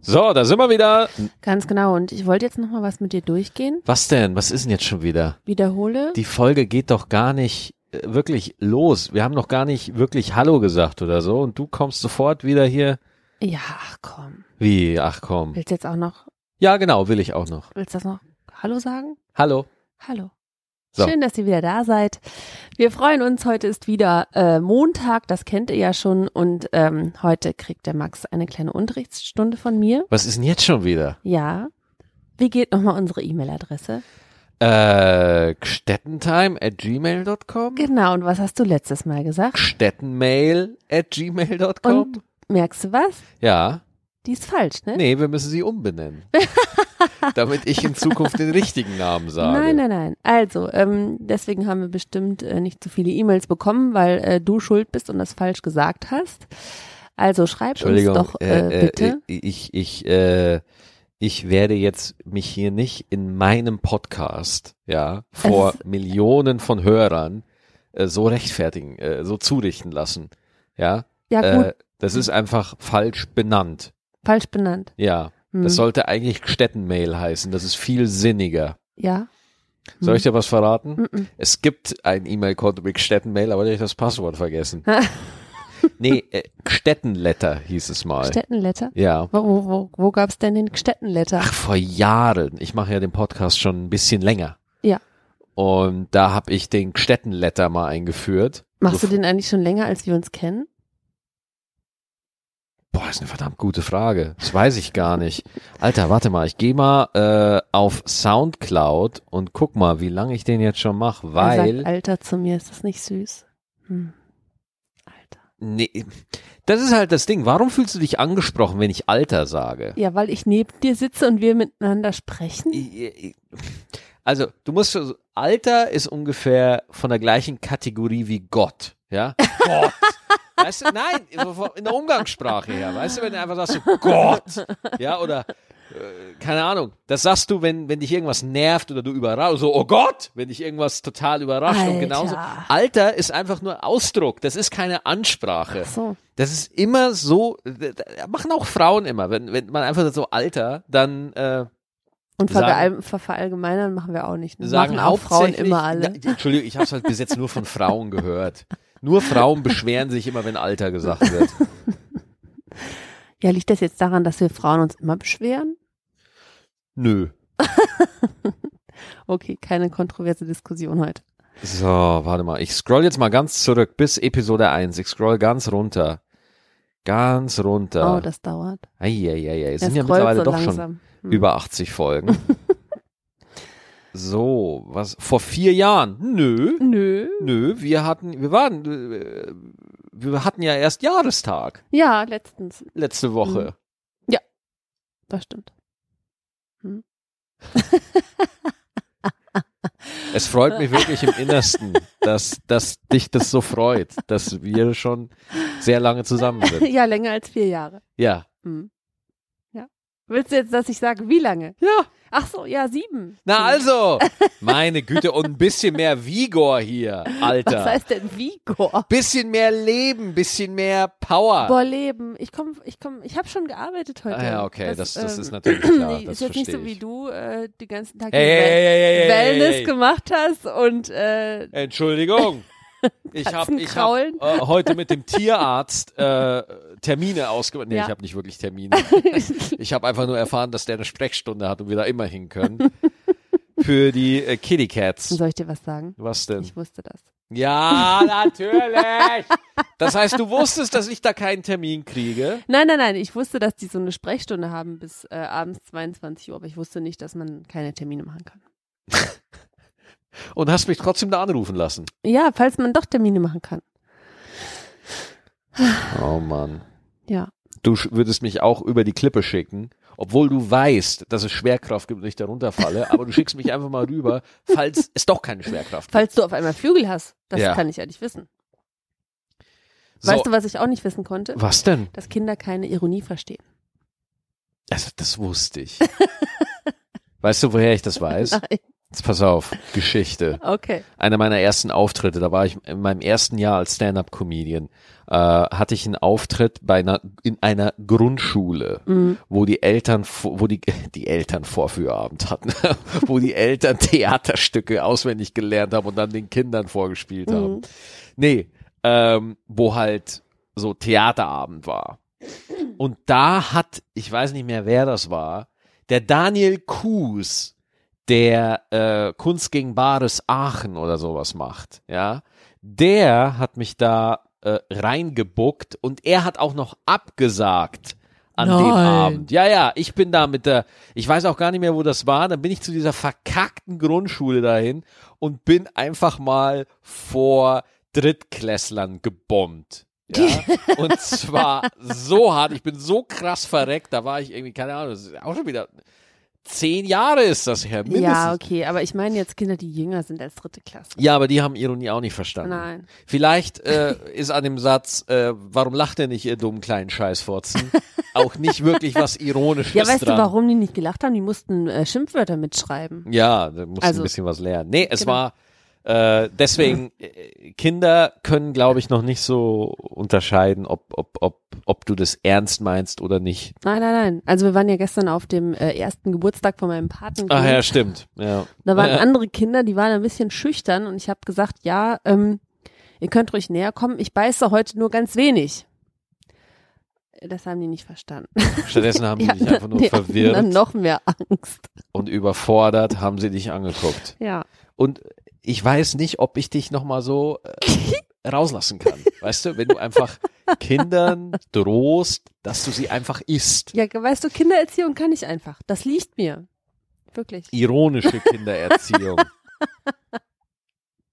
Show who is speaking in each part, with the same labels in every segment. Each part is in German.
Speaker 1: So, da sind wir wieder.
Speaker 2: Ganz genau. Und ich wollte jetzt noch mal was mit dir durchgehen.
Speaker 1: Was denn? Was ist denn jetzt schon wieder?
Speaker 2: Wiederhole.
Speaker 1: Die Folge geht doch gar nicht äh, wirklich los. Wir haben noch gar nicht wirklich Hallo gesagt oder so. Und du kommst sofort wieder hier.
Speaker 2: ja, ach komm.
Speaker 1: Wie? Ach komm.
Speaker 2: Willst du jetzt auch noch,
Speaker 1: Ja, genau, will ich auch noch.
Speaker 2: willst du das noch Hallo sagen?
Speaker 1: Hallo.
Speaker 2: Hallo.
Speaker 1: So.
Speaker 2: Schön, dass ihr wieder da seid. Wir freuen uns. Heute ist wieder äh, Montag, das kennt ihr ja schon. Und ähm, heute kriegt der Max eine kleine Unterrichtsstunde von mir.
Speaker 1: Was ist denn jetzt schon wieder?
Speaker 2: Ja. Wie geht nochmal unsere E-Mail-Adresse?
Speaker 1: Äh, gstettentime at gmail.com?
Speaker 2: Genau, und was hast du letztes Mal gesagt?
Speaker 1: Stettenmail at gmail.com?
Speaker 2: Und merkst du was?
Speaker 1: Ja.
Speaker 2: Die ist falsch, ne?
Speaker 1: Nee, wir müssen sie umbenennen. damit ich in Zukunft den richtigen Namen sage.
Speaker 2: Nein, nein, nein. Also, ähm, deswegen haben wir bestimmt äh, nicht so viele E-Mails bekommen, weil äh, du schuld bist und das falsch gesagt hast. Also schreib uns doch äh, bitte.
Speaker 1: Äh, ich, ich, äh, ich werde jetzt mich hier nicht in meinem Podcast, ja, vor Millionen von Hörern äh, so rechtfertigen, äh, so zurichten lassen. Ja,
Speaker 2: ja, gut,
Speaker 1: äh, das ist einfach falsch benannt.
Speaker 2: Falsch benannt.
Speaker 1: Ja,
Speaker 2: Hm.
Speaker 1: das sollte eigentlich Stettenmail heißen. Das ist viel sinniger.
Speaker 2: Ja.
Speaker 1: Soll ich dir was verraten?
Speaker 2: Mhm.
Speaker 1: Es gibt ein E-Mail-Konto mit Stettenmail, aber da hab ich das Passwort vergessen. nee, äh, Stettenletter hieß es mal.
Speaker 2: Stettenletter?
Speaker 1: ja.
Speaker 2: Wo, wo, wo, wo gab's denn den Stettenletter?
Speaker 1: Ach, vor Jahren. Ich mache ja den Podcast schon ein bisschen länger.
Speaker 2: Ja.
Speaker 1: Und da habe ich den Stettenletter mal eingeführt.
Speaker 2: Machst du den eigentlich schon länger, als wir uns kennen?
Speaker 1: Boah, ist eine verdammt gute Frage. Das weiß ich gar nicht. Alter, warte mal, ich gehe mal äh, auf Soundcloud und guck mal, wie lange ich den jetzt schon mache, weil
Speaker 2: sagt Alter zu mir, ist das nicht süß? Hm. Alter.
Speaker 1: nee, das ist halt das Ding. Warum fühlst du dich angesprochen, wenn ich Alter sage?
Speaker 2: Ja, weil ich neben dir sitze und wir miteinander sprechen.
Speaker 1: Also, du musst Alter ist ungefähr von der gleichen Kategorie wie Gott, ja? Gott. Weißt du, nein, in der Umgangssprache her, weißt du, wenn du einfach sagst so Gott, ja, oder äh, keine Ahnung, das sagst du, wenn wenn dich irgendwas nervt oder du überrascht, so oh Gott, wenn dich irgendwas total überrascht und
Speaker 2: Alter.
Speaker 1: genauso Alter ist einfach nur Ausdruck, das ist keine Ansprache.
Speaker 2: Ach so.
Speaker 1: Das ist immer so, äh, machen auch Frauen immer, wenn wenn man einfach so Alter, dann äh,
Speaker 2: Und
Speaker 1: Sagen-
Speaker 2: verallgemeinern machen wir auch nicht. Ne?
Speaker 1: sagen
Speaker 2: machen auch Frauen immer alle.
Speaker 1: Na, Entschuldigung, ich habe es halt bis jetzt nur von Frauen gehört. Nur Frauen beschweren sich immer, wenn Alter gesagt wird.
Speaker 2: Ja, liegt das jetzt daran, dass wir Frauen uns immer beschweren?
Speaker 1: Nö.
Speaker 2: Okay, keine kontroverse Diskussion heute.
Speaker 1: So, warte mal. Ich scroll jetzt mal ganz zurück bis Episode 1. Ich scroll ganz runter. Ganz runter.
Speaker 2: Oh, das dauert.
Speaker 1: Eieiei. Es sind ja mittlerweile
Speaker 2: so
Speaker 1: doch schon
Speaker 2: langsam. Hm.
Speaker 1: über 80 Folgen. so, was? Vor vier Jahren? Nö.
Speaker 2: Nö.
Speaker 1: Nö, wir hatten, wir waren, äh, wir hatten ja erst Jahrestag
Speaker 2: Ja, letztens.
Speaker 1: letzte Woche.
Speaker 2: Das stimmt.
Speaker 1: Es freut mich wirklich im Innersten, dass, dass dich das so freut, dass wir schon sehr lange zusammen sind.
Speaker 2: Ja, länger als vier Jahre.
Speaker 1: Ja.
Speaker 2: Hm. Willst du jetzt, dass ich sage, wie lange?
Speaker 1: Ja.
Speaker 2: Ach so, ja, sieben.
Speaker 1: Na also, meine Güte, und ein bisschen mehr Vigor hier, Alter.
Speaker 2: Was heißt denn Vigor?
Speaker 1: bisschen mehr Leben, bisschen mehr Power.
Speaker 2: Boah, Leben. Ich komm, ich komm, ich habe schon gearbeitet heute.
Speaker 1: Ah ja, okay, das, das,
Speaker 2: ähm,
Speaker 1: ist natürlich klar.
Speaker 2: ist jetzt nicht so wie du äh, den ganzen Tag
Speaker 1: Hey, hey, hey,
Speaker 2: Wellness gemacht hast und äh,
Speaker 1: Entschuldigung. Ich habe ich hab, äh, heute mit dem Tierarzt äh, Termine ausgemacht. Nee,
Speaker 2: Ja.
Speaker 1: ich habe nicht wirklich Termine. Ich habe einfach nur erfahren, dass der eine Sprechstunde hat und wir da immer hin können. Für die äh, Kitty Cats.
Speaker 2: soll ich dir was sagen?
Speaker 1: Was denn?
Speaker 2: Ich wusste das.
Speaker 1: Ja, natürlich. Das heißt, du wusstest, dass ich da keinen Termin kriege.
Speaker 2: Nein, nein, nein. Ich wusste, dass die so eine Sprechstunde haben bis äh, abends 22 Uhr, aber ich wusste nicht, dass man keine Termine machen kann.
Speaker 1: Und hast mich trotzdem da anrufen lassen.
Speaker 2: Ja, falls man doch Termine machen kann.
Speaker 1: Oh Mann.
Speaker 2: Ja.
Speaker 1: Du würdest mich auch über die Klippe schicken, obwohl du weißt, dass es Schwerkraft gibt und ich da runterfalle, aber du schickst mich einfach mal rüber, falls es doch keine Schwerkraft gibt.
Speaker 2: Falls du auf einmal Flügel hast, das
Speaker 1: Ja.
Speaker 2: kann ich ja nicht wissen.
Speaker 1: So,
Speaker 2: Weißt du, was ich auch nicht wissen konnte?
Speaker 1: was denn?
Speaker 2: Dass Kinder keine Ironie verstehen.
Speaker 1: Also, das wusste ich. weißt du, woher ich das weiß?
Speaker 2: Nein.
Speaker 1: Jetzt pass auf, Geschichte.
Speaker 2: Okay.
Speaker 1: Einer meiner ersten Auftritte, da war ich in meinem ersten Jahr als Stand-up-Comedian, äh, hatte ich einen Auftritt bei einer, in einer Grundschule, wo die Eltern, wo die, die Eltern Vorführabend hatten, wo die Eltern Theaterstücke auswendig gelernt haben und dann den Kindern vorgespielt haben. Nee, ähm, wo halt so Theaterabend war. Und da hat, ich weiß nicht mehr, wer das war, der Daniel Kuhs, der äh, Kunst gegen Bares Aachen oder sowas macht, ja, der hat mich da äh, reingebuckt und er hat auch noch abgesagt an dem
Speaker 2: Nein.
Speaker 1: Abend. Ja, ja, ich bin da mit der, ich weiß auch gar nicht mehr, wo das war, dann bin ich zu dieser verkackten Grundschule dahin und bin einfach mal vor Drittklässlern gebombt. Ja, und zwar so hart, ich bin so krass verreckt, da war ich irgendwie, keine Ahnung, das ist auch schon wieder zehn Jahre ist das her, mindestens.
Speaker 2: Ja, okay, aber ich meine jetzt Kinder, die jünger sind als dritte Klasse.
Speaker 1: Ja, aber die haben Ironie auch nicht verstanden.
Speaker 2: Nein.
Speaker 1: Vielleicht äh, ist an dem Satz, äh, warum lacht ihr nicht, ihr dummen kleinen Scheißfotzen, auch nicht wirklich was Ironisches
Speaker 2: Ja, weißt
Speaker 1: dran.
Speaker 2: du, warum die nicht gelacht haben? Die mussten äh, Schimpfwörter mitschreiben.
Speaker 1: Ja, da musst du
Speaker 2: Also-
Speaker 1: ein bisschen was lernen. Nee, es
Speaker 2: Genau.
Speaker 1: war äh, deswegen, äh, Kinder können, glaube ich, noch nicht so unterscheiden, ob, ob, ob, ob du das ernst meinst oder nicht.
Speaker 2: Nein, nein, nein. Also wir waren ja gestern auf dem äh, ersten Geburtstag von meinem Paten.
Speaker 1: Ach ja, stimmt. Ja.
Speaker 2: Da waren
Speaker 1: Ja.
Speaker 2: andere Kinder, die waren ein bisschen schüchtern und ich habe gesagt, ja, ähm, ihr könnt ruhig näher kommen. Ich beiße heute nur ganz wenig. Das haben die nicht verstanden.
Speaker 1: Stattdessen haben die
Speaker 2: Ja,
Speaker 1: dich einfach nur
Speaker 2: die
Speaker 1: verwirrt
Speaker 2: Dann noch mehr Angst.
Speaker 1: und überfordert, haben sie dich angeguckt.
Speaker 2: Ja.
Speaker 1: Und ich weiß nicht, ob ich dich nochmal so äh, rauslassen kann. Weißt du, wenn du einfach Kindern drohst, dass du sie einfach isst.
Speaker 2: Ja, weißt du, Kindererziehung kann ich einfach. Das liegt mir. Wirklich.
Speaker 1: Ironische Kindererziehung.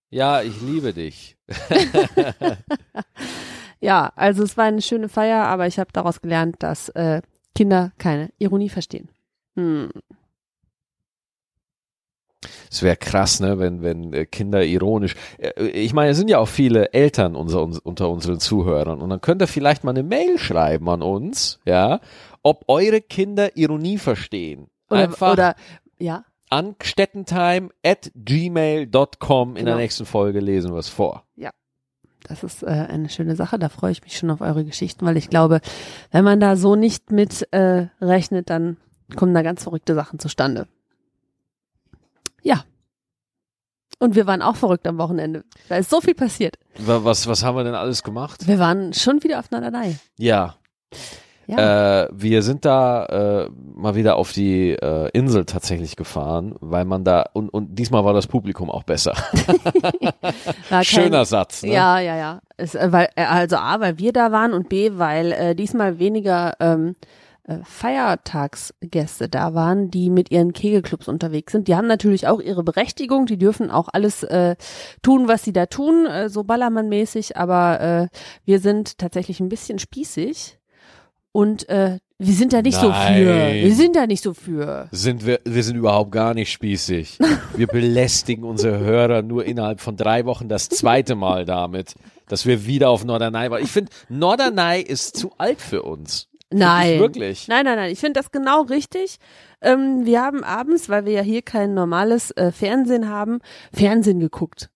Speaker 1: Ja, ich liebe dich.
Speaker 2: Ja, also es war eine schöne Feier, aber ich habe daraus gelernt, dass äh, Kinder keine Ironie verstehen. Hm.
Speaker 1: Es wäre krass, ne, wenn, wenn äh, Kinder ironisch. Äh, ich meine, es sind ja auch viele Eltern unser, uns, unter unseren Zuhörern. Und dann könnt ihr vielleicht mal eine Mail schreiben an uns, ja, ob eure Kinder Ironie verstehen.
Speaker 2: Oder,
Speaker 1: Einfach
Speaker 2: oder ja,
Speaker 1: an stettentime at gmail.com. In der
Speaker 2: Genau.
Speaker 1: nächsten Folge lesen wir es vor.
Speaker 2: das ist äh, eine schöne Sache. Da freue ich mich schon auf eure Geschichten, weil ich glaube, wenn man da so nicht mit äh, rechnet, dann kommen da ganz verrückte Sachen zustande. Ja. Und wir waren auch verrückt am Wochenende. Da ist so viel passiert.
Speaker 1: Wa- Was, was haben wir denn alles gemacht?
Speaker 2: Wir waren schon wieder auf Norderney.
Speaker 1: Ja,
Speaker 2: Ja.
Speaker 1: Äh, wir sind da äh, mal wieder auf die äh, Insel tatsächlich gefahren, weil man da und, und diesmal war das Publikum auch besser.
Speaker 2: Kein-
Speaker 1: Schöner Satz. Ne?
Speaker 2: Ja, ja, ja. Es, äh, weil, äh, also A, weil wir da waren und B, weil äh, diesmal weniger ähm, äh, Feiertagsgäste da waren, die mit ihren Kegelclubs unterwegs sind. Die haben natürlich auch ihre Berechtigung, die dürfen auch alles äh, tun, was sie da tun, äh, so ballermannmäßig, aber äh, wir sind tatsächlich ein bisschen spießig und äh, wir sind da nicht so für.
Speaker 1: Nein.
Speaker 2: Wir sind da nicht so für.
Speaker 1: Sind wir, wir sind überhaupt gar nicht spießig. Wir belästigen unsere Hörer nur innerhalb von drei Wochen das zweite Mal damit, dass wir wieder auf Norderney waren. Ich finde, Norderney ist zu alt für uns.
Speaker 2: Nein.
Speaker 1: Ich wirklich.
Speaker 2: Nein, nein, nein. Ich finde das genau richtig. Ähm, wir haben abends, weil wir ja hier kein normales äh, Fernsehen haben, Fernsehen geguckt.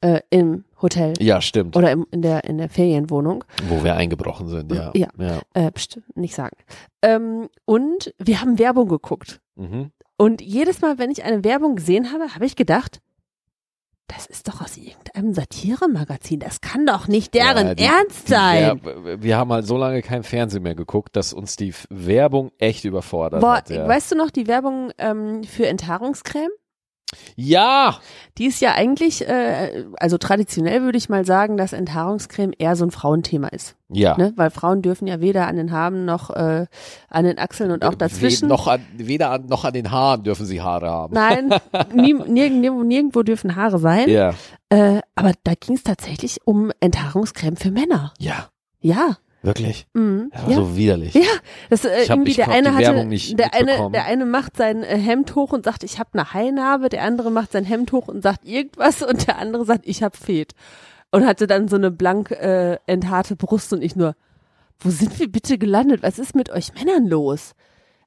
Speaker 2: Äh, Im Hotel
Speaker 1: Ja, stimmt.
Speaker 2: oder im, in, der, in der Ferienwohnung.
Speaker 1: Wo wir eingebrochen sind, ja.
Speaker 2: Ja.
Speaker 1: ja.
Speaker 2: Äh, pst, nicht sagen. Ähm, und wir haben Werbung geguckt.
Speaker 1: Mhm.
Speaker 2: Und jedes Mal, wenn ich eine Werbung gesehen habe, habe ich gedacht, das ist doch aus irgendeinem Satiremagazin. Das kann doch nicht deren
Speaker 1: Ja, die-
Speaker 2: Ernst sein.
Speaker 1: Wer- wir haben halt so lange kein Fernsehen mehr geguckt, dass uns die Werbung echt überfordert
Speaker 2: Boah,
Speaker 1: hat. Ja.
Speaker 2: weißt du noch die Werbung ähm, für Enthaarungscreme?
Speaker 1: Ja,
Speaker 2: Die ist ja eigentlich, äh, also traditionell würde ich mal sagen, dass Enthaarungscreme eher so ein Frauenthema ist.
Speaker 1: ja.
Speaker 2: Ne? Weil Frauen dürfen ja weder an den Haaren noch äh, an den Achseln und auch dazwischen.
Speaker 1: We noch an, weder an, noch an den Haaren dürfen sie Haare haben.
Speaker 2: Nein, nie, nirgendwo, nirgendwo dürfen Haare sein.
Speaker 1: Ja.
Speaker 2: Äh, aber da ging es tatsächlich um Enthaarungscreme für Männer.
Speaker 1: Ja,
Speaker 2: Ja.
Speaker 1: Wirklich.
Speaker 2: Mhm.
Speaker 1: Das war
Speaker 2: ja.
Speaker 1: so widerlich.
Speaker 2: Ja, das äh,
Speaker 1: Ich hab-
Speaker 2: irgendwie
Speaker 1: ich
Speaker 2: der eine hatte,
Speaker 1: nicht
Speaker 2: der eine, der eine macht sein äh, Hemd hoch und sagt, ich habe eine Hainarbe, der andere macht sein Hemd hoch und sagt irgendwas und der andere sagt, ich habe Fett und hatte dann so eine blank äh, enthaarte Brust und ich nur, wo sind wir bitte gelandet? Was ist mit euch Männern los?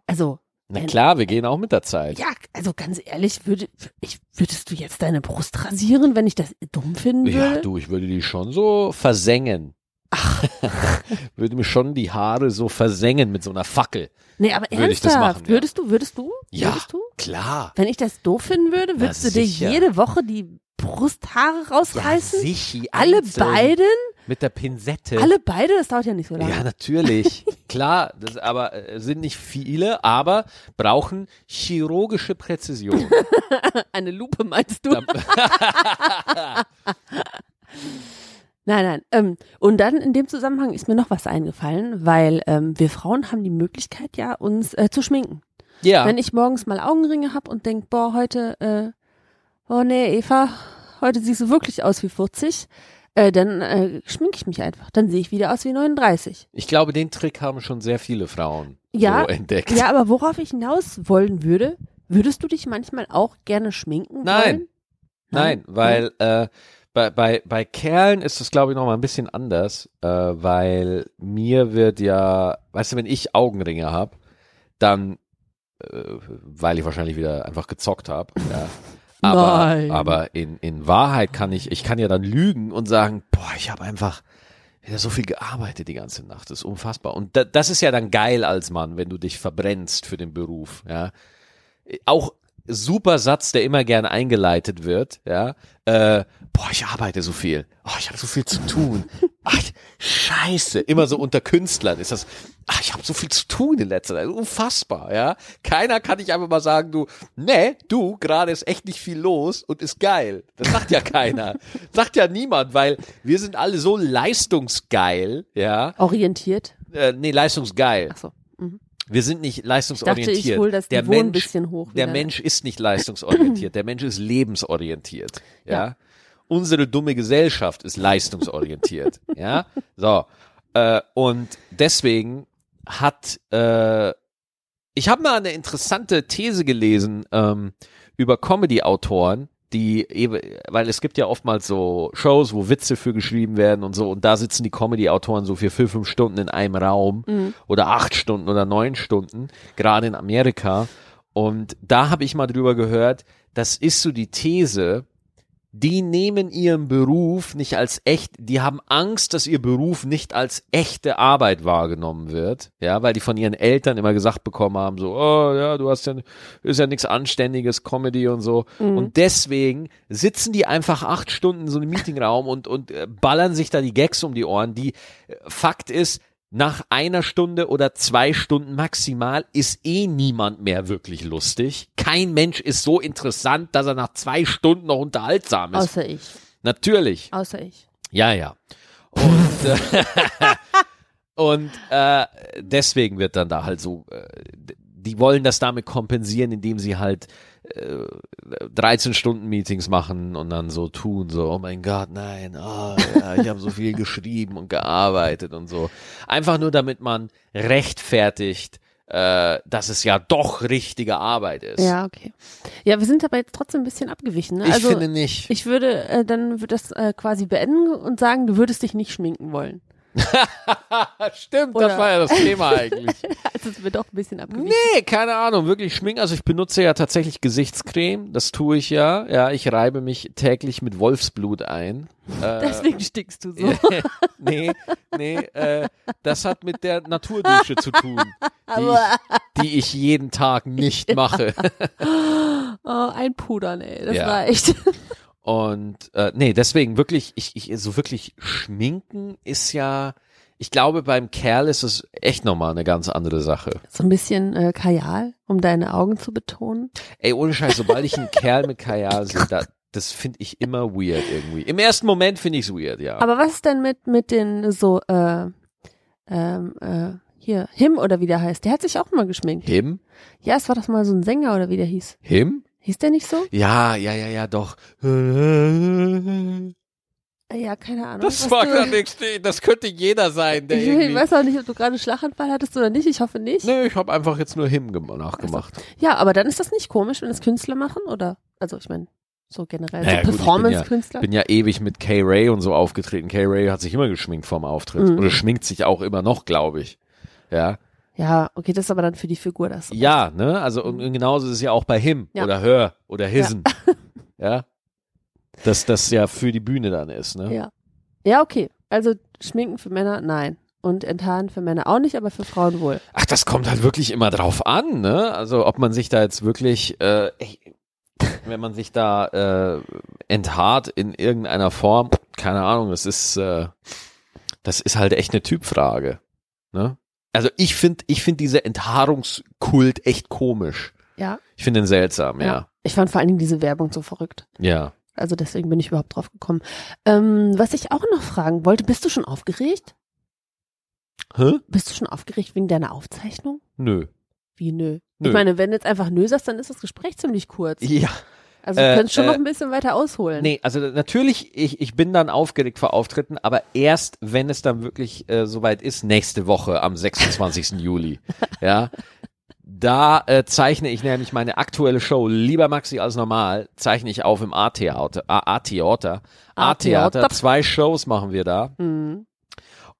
Speaker 2: Also
Speaker 1: Na klar, wir gehen auch mit der Zeit.
Speaker 2: Ja, also ganz ehrlich, würde, ich, würdest du jetzt deine Brust rasieren, wenn ich das dumm finden würde?
Speaker 1: Ja, du, ich würde die schon so versengen. Ach. würde mir schon die Haare so versengen mit so einer Fackel.
Speaker 2: Nee, aber
Speaker 1: Würde ich das
Speaker 2: ernsthaft,
Speaker 1: machen, ja.
Speaker 2: würdest du, würdest du?
Speaker 1: Ja,
Speaker 2: Würdest du?
Speaker 1: klar.
Speaker 2: Wenn ich das doof finden würde,
Speaker 1: Na,
Speaker 2: würdest du dir jede Woche die Brusthaare rausreißen?
Speaker 1: sicher.
Speaker 2: Alle
Speaker 1: einzeln.
Speaker 2: beiden?
Speaker 1: Mit der Pinzette.
Speaker 2: Alle beide? Das dauert ja nicht so lange.
Speaker 1: Ja, natürlich. Klar, das aber äh, sind nicht viele, aber brauchen chirurgische Präzision.
Speaker 2: Eine Lupe meinst du? Nein, nein. Ähm, und dann in dem Zusammenhang ist mir noch was eingefallen, weil ähm, wir Frauen haben die Möglichkeit ja, uns äh, zu schminken.
Speaker 1: ja.
Speaker 2: Wenn ich morgens mal Augenringe hab und denk, boah, heute, äh, oh nee, Eva, heute siehst du wirklich aus wie 40, äh, dann äh, schminke ich mich einfach. Dann sehe ich wieder aus wie 39.
Speaker 1: Ich glaube, den Trick haben schon sehr viele Frauen
Speaker 2: Ja,
Speaker 1: so entdeckt.
Speaker 2: Ja, aber worauf ich hinaus wollen würde, würdest du dich manchmal auch gerne schminken
Speaker 1: Nein.
Speaker 2: wollen?
Speaker 1: Nein, weil äh, bei, bei, bei Kerlen ist das, glaube ich, noch mal ein bisschen anders, äh, weil mir wird ja, weißt du, wenn ich Augenringe habe, dann, äh, weil ich wahrscheinlich wieder einfach gezockt habe, ja. Aber,
Speaker 2: Nein.
Speaker 1: aber in, in Wahrheit kann ich, ich kann ja dann lügen und sagen, boah, ich habe einfach wieder so viel gearbeitet die ganze Nacht, das ist unfassbar. Und da, das ist ja dann geil als Mann, wenn du dich verbrennst für den Beruf, ja. Auch super Satz, der immer gern eingeleitet wird, ja. Äh, boah, ich arbeite so viel. Oh, ich habe so viel zu tun. Ach, scheiße. Immer so unter Künstlern ist das, ach, ich habe so viel zu tun in letzter Zeit. Unfassbar, ja. Keiner kann dich einfach mal sagen, du, nee, du, gerade ist echt nicht viel los und ist geil. Das sagt ja keiner. sagt ja niemand, weil wir sind alle so leistungsgeil, ja.
Speaker 2: Orientiert?
Speaker 1: Äh, nee, leistungsgeil.
Speaker 2: Ach so.
Speaker 1: Wir sind nicht
Speaker 2: Ich dachte,
Speaker 1: leistungsorientiert.
Speaker 2: ich hole das
Speaker 1: der
Speaker 2: Niveau ein
Speaker 1: Mensch,
Speaker 2: bisschen hoch.
Speaker 1: der
Speaker 2: wieder.
Speaker 1: Mensch ist nicht leistungsorientiert, der Mensch ist lebensorientiert. Ja.
Speaker 2: Ja.
Speaker 1: Unsere dumme Gesellschaft ist leistungsorientiert. ja. So. Äh, und deswegen hat äh, ich habe mal eine interessante These gelesen ähm, über Comedy-Autoren, die eben, weil es gibt ja oftmals so Shows, wo Witze für geschrieben werden und so, und da sitzen die Comedy-Autoren so für vier, fünf Stunden in einem Raum
Speaker 2: Mhm.
Speaker 1: oder acht Stunden oder neun Stunden, gerade in Amerika. Und da habe ich mal drüber gehört, das ist so die These, die nehmen ihren Beruf nicht als echt, die haben Angst, dass ihr Beruf nicht als echte Arbeit wahrgenommen wird, ja, weil die von ihren Eltern immer gesagt bekommen haben, so, oh ja, du hast ja, ist ja nichts Anständiges, Comedy und so. Und deswegen sitzen die einfach acht Stunden in so einem Meetingraum und, und äh, ballern sich da die Gags um die Ohren. Die äh, Fakt ist, nach einer Stunde oder zwei Stunden maximal ist eh niemand mehr wirklich lustig. Kein Mensch ist so interessant, dass er nach zwei Stunden noch unterhaltsam ist.
Speaker 2: Außer ich.
Speaker 1: Natürlich.
Speaker 2: Außer ich.
Speaker 1: Ja, ja. Und, äh, und äh, deswegen wird dann da halt so, äh, die wollen das damit kompensieren, indem sie halt äh, 13 Stunden Meetings machen und dann so tun, so, oh mein Gott, nein, oh, ja, ich habe so viel geschrieben und gearbeitet und so. Einfach nur, damit man rechtfertigt, äh, dass es ja doch richtige Arbeit ist.
Speaker 2: Ja, okay. Ja, wir sind aber jetzt trotzdem ein bisschen abgewichen. Ne?
Speaker 1: Ich
Speaker 2: also,
Speaker 1: finde nicht.
Speaker 2: ich würde äh, dann würde das äh, quasi beenden und sagen, du würdest dich nicht schminken wollen.
Speaker 1: Stimmt,
Speaker 2: Oder-
Speaker 1: das war ja das Thema eigentlich.
Speaker 2: Also es wird doch ein bisschen abgewichen.
Speaker 1: Nee, keine Ahnung, wirklich schminken. Also ich benutze ja tatsächlich Gesichtscreme, das tue ich ja. Ja, ich reibe mich täglich mit Wolfsblut ein. Äh,
Speaker 2: Deswegen stickst du so.
Speaker 1: nee, nee, äh, das hat mit der Naturdusche zu tun, die ich, die ich jeden Tag nicht mache.
Speaker 2: Oh, einpudern, ey, das
Speaker 1: Ja.
Speaker 2: reicht.
Speaker 1: Und äh, nee, deswegen wirklich, ich, ich so wirklich schminken ist ja, ich glaube, beim Kerl ist es echt nochmal eine ganz andere Sache.
Speaker 2: So ein bisschen äh, Kajal, um deine Augen zu betonen.
Speaker 1: Ey, ohne Scheiß, sobald ich einen Kerl mit Kajal sehe, da, das finde ich immer weird irgendwie. Im ersten Moment finde ich es weird, ja.
Speaker 2: Aber was ist denn mit, mit den so, äh, ähm, äh, hier, Him oder wie der heißt? Der hat sich auch mal geschminkt.
Speaker 1: Him?
Speaker 2: Ja, es war doch mal so ein Sänger oder wie der hieß.
Speaker 1: Him?
Speaker 2: Hieß der nicht so?
Speaker 1: Ja, ja, ja, ja, doch.
Speaker 2: Äh, Ja, keine Ahnung.
Speaker 1: Das war
Speaker 2: du-
Speaker 1: gerade nichts. Das könnte jeder sein, der
Speaker 2: Ich,
Speaker 1: irgendwie.
Speaker 2: ich weiß auch nicht, ob du gerade Schlaganfall hattest oder nicht. Ich hoffe nicht.
Speaker 1: Nö, ich habe einfach jetzt nur Him gem- nachgemacht.
Speaker 2: Ja, aber dann ist das nicht komisch, wenn das Künstler machen, oder? Also ich meine, so generell,
Speaker 1: Naja,
Speaker 2: so
Speaker 1: gut, ich bin
Speaker 2: Performance-Künstler.
Speaker 1: Bin ja ewig mit Kay Ray und so aufgetreten. Kay Ray hat sich immer geschminkt vorm Auftritt.
Speaker 2: Mhm.
Speaker 1: Oder schminkt sich auch immer noch, glaube ich. Ja.
Speaker 2: Ja, okay, das ist aber dann für die Figur das.
Speaker 1: Ja, ne? Also und, und genauso ist es ja auch bei him
Speaker 2: Ja.
Speaker 1: oder her oder hisen. Ja. Dass das ja für die Bühne dann ist, ne?
Speaker 2: Ja. Ja, okay. Also Schminken für Männer, nein. Und Enthaaren für Männer auch nicht, aber für Frauen wohl.
Speaker 1: Ach, das kommt halt wirklich immer drauf an, ne? Also ob man sich da jetzt wirklich, äh, wenn man sich da äh, enthaart in irgendeiner Form, keine Ahnung, das ist, äh, das ist halt echt eine Typfrage, ne? Also ich finde, ich finde diese Enthaarungskult echt komisch.
Speaker 2: Ja.
Speaker 1: Ich finde den seltsam, ja.
Speaker 2: Ich fand vor allen Dingen diese Werbung so verrückt.
Speaker 1: Ja.
Speaker 2: Also deswegen bin ich überhaupt drauf gekommen. Ähm, was ich auch noch fragen wollte, bist du schon aufgeregt?
Speaker 1: Hä?
Speaker 2: Bist du schon aufgeregt wegen deiner Aufzeichnung?
Speaker 1: Nö.
Speaker 2: Wie nö?
Speaker 1: Nö.
Speaker 2: Ich meine, wenn du jetzt einfach nö sagst, dann ist das Gespräch ziemlich kurz.
Speaker 1: Ja.
Speaker 2: Also du
Speaker 1: Äh,
Speaker 2: könntest schon
Speaker 1: äh,
Speaker 2: noch ein bisschen weiter ausholen.
Speaker 1: Nee, also natürlich, ich, ich bin dann aufgeregt vor Auftritten, aber erst, wenn es dann wirklich äh, soweit ist, nächste Woche am 26. Juli. Ja. Da äh, zeichne ich nämlich meine aktuelle Show, lieber Maxi als normal, zeichne ich auf im A-Theater. A-Theater. A-Theater.
Speaker 2: A-Theater.
Speaker 1: Zwei Shows machen wir da.
Speaker 2: Mhm.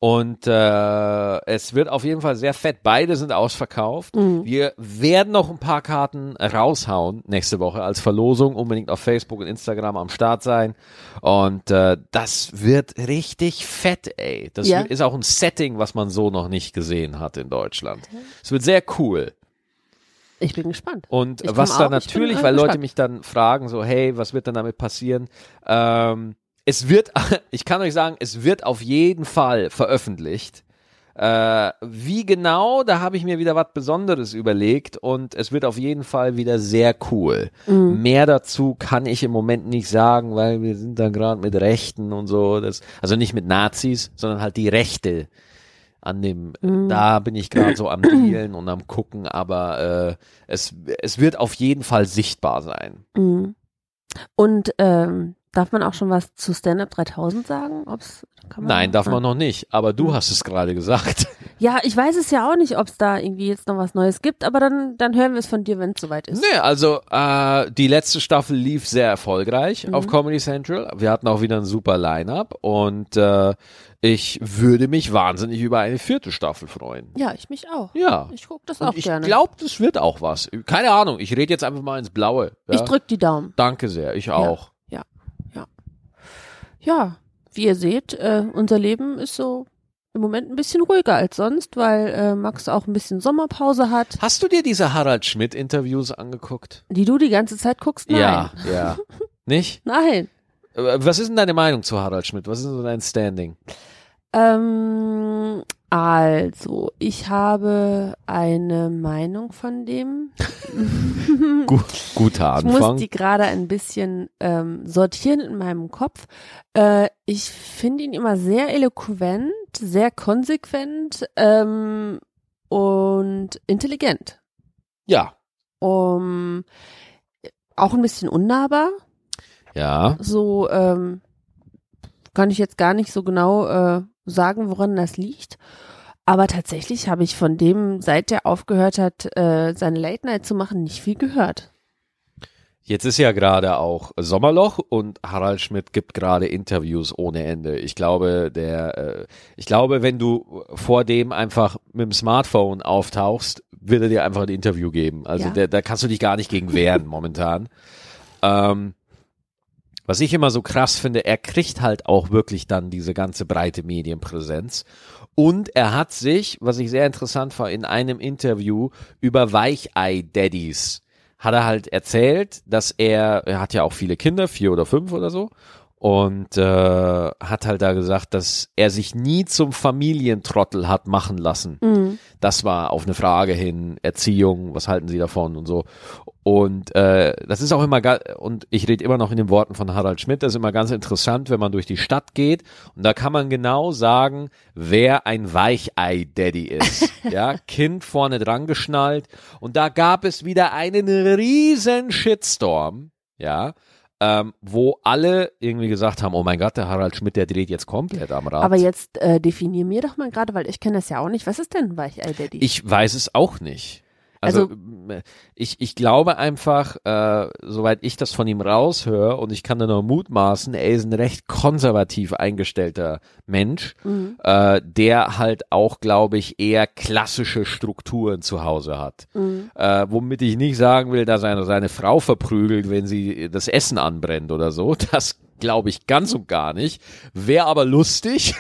Speaker 1: Und äh, es wird auf jeden Fall sehr fett. Beide sind ausverkauft.
Speaker 2: Mhm.
Speaker 1: Wir werden noch ein paar Karten raushauen nächste Woche als Verlosung. Unbedingt auf Facebook und Instagram am Start sein. Und äh, das wird richtig fett, ey. Das
Speaker 2: Ja.
Speaker 1: ist auch ein Setting, was man so noch nicht gesehen hat in Deutschland. Es wird sehr cool.
Speaker 2: Ich bin gespannt.
Speaker 1: Und
Speaker 2: Ich
Speaker 1: was
Speaker 2: bin,
Speaker 1: natürlich, weil Leute
Speaker 2: gespannt.
Speaker 1: mich dann fragen, so, hey, was wird denn damit passieren? Ähm, es wird, ich kann euch sagen, es wird auf jeden Fall veröffentlicht. Äh, wie genau, da habe ich mir wieder was Besonderes überlegt und es wird auf jeden Fall wieder sehr cool.
Speaker 2: Mhm.
Speaker 1: Mehr dazu kann ich im Moment nicht sagen, weil wir sind da gerade mit Rechten und so. Das, also nicht mit Nazis, sondern halt die Rechte an dem,
Speaker 2: Mhm.
Speaker 1: da bin ich gerade so am Dealen und am gucken, aber äh, es, es wird auf jeden Fall sichtbar sein.
Speaker 2: Mhm. Und ähm, darf man auch schon was zu Stand Up 3000 sagen? Ob's,
Speaker 1: Nein, darf man noch nicht, aber du hast es gerade gesagt.
Speaker 2: Ja, ich weiß es ja auch nicht, ob es da irgendwie jetzt noch was Neues gibt, aber dann, dann hören wir es von dir, wenn es soweit ist.
Speaker 1: Nee, also äh, die letzte Staffel lief sehr erfolgreich
Speaker 2: Mhm.
Speaker 1: auf Comedy Central. Wir hatten auch wieder ein super Line-up und äh, ich würde mich wahnsinnig über eine vierte Staffel freuen.
Speaker 2: Ja, ich mich auch.
Speaker 1: Ja.
Speaker 2: Ich gucke das
Speaker 1: Und
Speaker 2: auch
Speaker 1: ich
Speaker 2: gerne.
Speaker 1: glaube, das wird auch was. Keine Ahnung, ich rede jetzt einfach mal ins Blaue. Ja?
Speaker 2: Ich drück die Daumen.
Speaker 1: Danke sehr, ich auch.
Speaker 2: Ja, wie ihr seht, äh, unser Leben ist so im Moment ein bisschen ruhiger als sonst, weil äh, Max auch ein bisschen Sommerpause hat,
Speaker 1: Hast du dir diese Harald Schmidt Interviews angeguckt?
Speaker 2: die du die ganze Zeit guckst. Nein.
Speaker 1: Ja, ja. Nicht?
Speaker 2: Nein.
Speaker 1: Äh, Was ist denn deine Meinung zu Harald Schmidt? Was ist so dein Standing?
Speaker 2: Ähm, also, ich habe eine Meinung von dem.
Speaker 1: Gut, guter
Speaker 2: Ich muss
Speaker 1: Anfang.
Speaker 2: die gerade ein bisschen ähm, sortieren in meinem Kopf. Äh, ich finde ihn immer sehr eloquent, sehr konsequent ähm, und intelligent.
Speaker 1: Ja,
Speaker 2: Um, auch ein bisschen unnahbar.
Speaker 1: ja.
Speaker 2: So ähm, kann ich jetzt gar nicht so genau äh, sagen, woran das liegt. Aber tatsächlich habe ich von dem, seit er aufgehört hat, äh, seine Late Night zu machen, nicht viel gehört.
Speaker 1: Jetzt ist ja gerade auch Sommerloch und Harald Schmidt gibt gerade Interviews ohne Ende. Ich glaube, der, äh, ich glaube, wenn du vor dem einfach mit dem Smartphone auftauchst, wird er dir einfach ein Interview geben. Also
Speaker 2: Ja.
Speaker 1: der, da kannst du dich gar nicht gegen wehren momentan. Ähm, was ich immer so krass finde, er kriegt halt auch wirklich dann diese ganze breite Medienpräsenz. Und er hat sich, was ich sehr interessant war, in einem Interview über Weichei-Daddies hat er halt erzählt, dass er, er hat ja auch viele Kinder, vier oder fünf oder so, und äh, hat halt da gesagt, dass er sich nie zum Familientrottel hat machen lassen.
Speaker 2: Mhm.
Speaker 1: Das war auf eine Frage hin, Erziehung, was halten Sie davon und so. Und äh, das ist auch immer, und ich rede immer noch in den Worten von Harald Schmidt, das ist immer ganz interessant, wenn man durch die Stadt geht und da kann man genau sagen, wer ein Weichei-Daddy ist. ja, Kind vorne dran geschnallt und da gab es wieder einen riesen Shitstorm, ja, ähm, wo alle irgendwie gesagt haben, oh mein Gott, der Harald Schmidt, der dreht jetzt komplett am Rad.
Speaker 2: Aber jetzt äh, definier mir doch mal gerade, weil ich kenne das ja auch nicht. Was ist denn ein Weichei Daddy?
Speaker 1: Ich weiß es auch nicht. Also,
Speaker 2: Also-
Speaker 1: ich, ich glaube einfach, äh, soweit ich das von ihm raushöre und ich kann da nur mutmaßen, er ist ein recht konservativ eingestellter Mensch,
Speaker 2: Mhm.
Speaker 1: äh, der halt auch, glaube ich, eher klassische Strukturen zu Hause hat.
Speaker 2: Mhm.
Speaker 1: Äh, womit ich nicht sagen will, dass er seine Frau verprügelt, wenn sie das Essen anbrennt oder so. Das glaube ich ganz und gar nicht. Wäre aber lustig.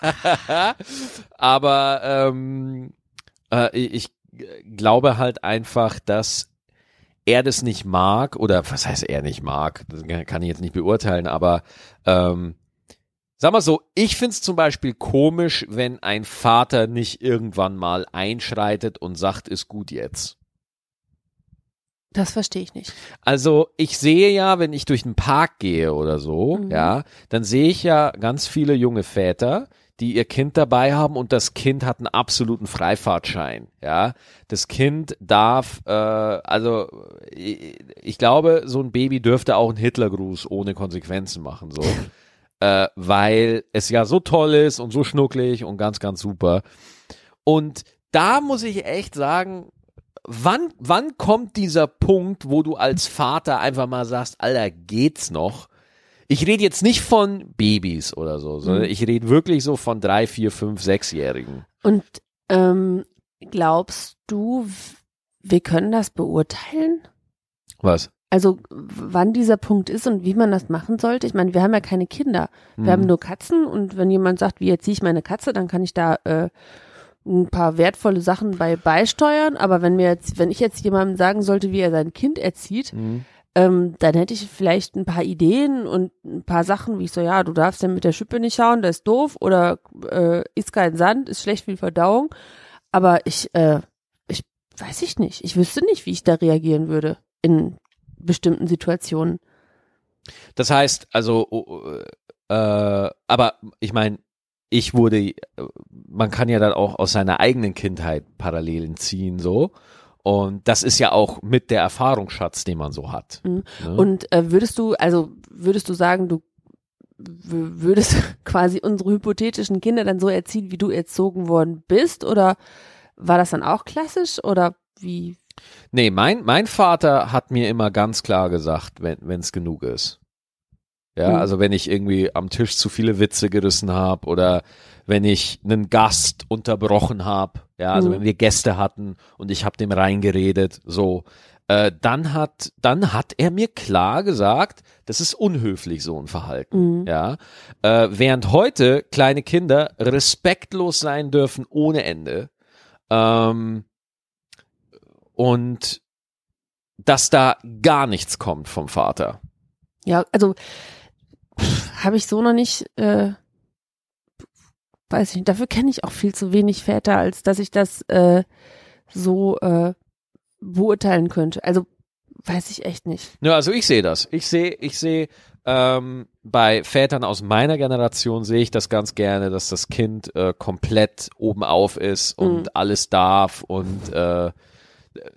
Speaker 1: aber ähm, äh, ich glaube halt einfach, dass er das nicht mag oder was heißt er nicht mag, das kann ich jetzt nicht beurteilen, aber ähm, sag mal so, ich find's zum Beispiel komisch, wenn ein Vater nicht irgendwann mal einschreitet und sagt, ist gut jetzt.
Speaker 2: Das verstehe ich nicht.
Speaker 1: Also ich sehe ja, wenn ich durch den Park gehe oder so,
Speaker 2: Mhm.
Speaker 1: ja, dann sehe ich ja ganz viele junge Väter, die ihr Kind dabei haben und das Kind hat einen absoluten Freifahrtschein, ja. Das Kind darf, äh, also ich, ich glaube, so ein Baby dürfte auch einen Hitlergruß ohne Konsequenzen machen, so. äh, weil es ja so toll ist und so schnucklig und ganz, ganz super. Und da muss ich echt sagen, wann, wann kommt dieser Punkt, wo du als Vater einfach mal sagst, Alter, geht's noch? Ich rede jetzt nicht von Babys oder so, sondern
Speaker 2: Mhm.
Speaker 1: ich rede wirklich so von drei, vier, fünf, sechsjährigen.
Speaker 2: Und ähm, glaubst du, wir können das beurteilen?
Speaker 1: Was?
Speaker 2: Also wann dieser Punkt ist und wie man das machen sollte? Ich meine, wir haben ja keine Kinder. Wir
Speaker 1: Mhm.
Speaker 2: haben nur Katzen und wenn jemand sagt, wie erziehe ich meine Katze, dann kann ich da äh, ein paar wertvolle Sachen bei beisteuern. Aber wenn mir jetzt, wenn ich jetzt jemandem sagen sollte, wie er sein Kind erzieht,
Speaker 1: Mhm.
Speaker 2: Ähm, dann hätte ich vielleicht ein paar Ideen und ein paar Sachen, wie ich so, ja, du darfst ja mit der Schippe nicht schauen, das ist doof oder äh, isst kein Sand, ist schlecht für Verdauung. Aber ich, äh, ich weiß ich nicht. Ich wüsste nicht, wie ich da reagieren würde in bestimmten Situationen.
Speaker 1: Das heißt, also, oh, äh, aber ich meine, ich wurde, äh, man kann ja dann auch aus seiner eigenen Kindheit Parallelen ziehen, so. Und das ist ja auch mit der Erfahrungsschatz, den man so hat.
Speaker 2: Mhm.
Speaker 1: Ne?
Speaker 2: Und äh, würdest du, also würdest du sagen, du würdest quasi unsere hypothetischen Kinder dann so erziehen, wie du erzogen worden bist? Oder war das dann auch klassisch? Oder wie?
Speaker 1: Nee, mein, mein Vater hat mir immer ganz klar gesagt, wenn es genug ist. Ja,
Speaker 2: Mhm.
Speaker 1: also wenn ich irgendwie am Tisch zu viele Witze gerissen habe oder wenn ich einen Gast unterbrochen habe, ja, also
Speaker 2: Mhm.
Speaker 1: wenn wir Gäste hatten und ich habe dem reingeredet, so, äh, dann hat, dann hat er mir klar gesagt, das ist unhöflich, so ein Verhalten.
Speaker 2: Mhm.
Speaker 1: Ja, äh, während heute kleine Kinder respektlos sein dürfen ohne Ende. Ähm, und dass da gar nichts kommt vom Vater.
Speaker 2: Ja, also habe ich so noch nicht, äh, weiß ich nicht, dafür kenne ich auch viel zu wenig Väter, als dass ich das äh, so äh, beurteilen könnte. Also weiß ich echt nicht.
Speaker 1: Ja, also ich sehe das. Ich sehe, ich sehe ähm, bei Vätern aus meiner Generation sehe ich das ganz gerne, dass das Kind äh, komplett oben auf ist und
Speaker 2: Mhm.
Speaker 1: alles darf und äh,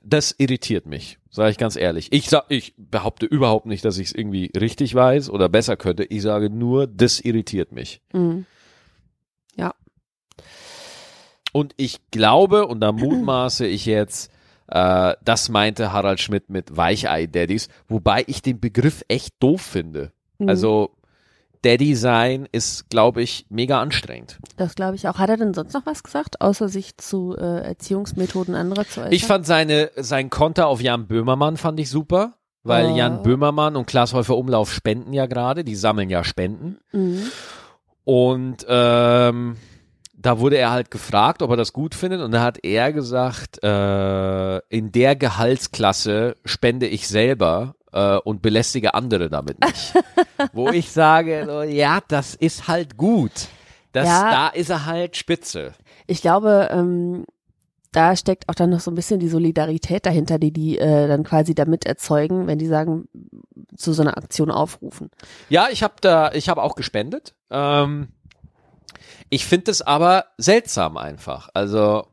Speaker 1: das irritiert mich, sage ich ganz ehrlich. Ich sag, ich behaupte überhaupt nicht, dass ich es irgendwie richtig weiß oder besser könnte. Ich sage nur, das irritiert mich.
Speaker 2: Mhm.
Speaker 1: Und ich glaube, und da mutmaße ich jetzt, äh, das meinte Harald Schmidt mit Weichei-Daddies, wobei ich den Begriff echt doof finde.
Speaker 2: Mhm.
Speaker 1: Also Daddy sein ist, glaube ich, mega anstrengend.
Speaker 2: Das glaube ich auch. Hat er denn sonst noch was gesagt, außer sich zu äh, Erziehungsmethoden anderer zu äußern?
Speaker 1: Ich fand seine, sein Konter auf Jan Böhmermann fand ich super, weil
Speaker 2: Oh.
Speaker 1: Jan Böhmermann und Klaas Häufer Umlauf spenden ja gerade, die sammeln ja Spenden.
Speaker 2: Mhm.
Speaker 1: Und ähm, da wurde er halt gefragt, ob er das gut findet. Und da hat er gesagt, äh, in der Gehaltsklasse spende ich selber äh, und belästige andere damit nicht. Wo ich sage, so, ja, das ist halt gut. Das,
Speaker 2: Ja.
Speaker 1: Da ist er halt spitze.
Speaker 2: Ich glaube, ähm, da steckt auch dann noch so ein bisschen die Solidarität dahinter, die die äh, dann quasi damit erzeugen, wenn die sagen, zu so einer Aktion aufrufen.
Speaker 1: Ja, ich habe da, ich habe auch gespendet. Ähm, ich finde es aber seltsam einfach. Also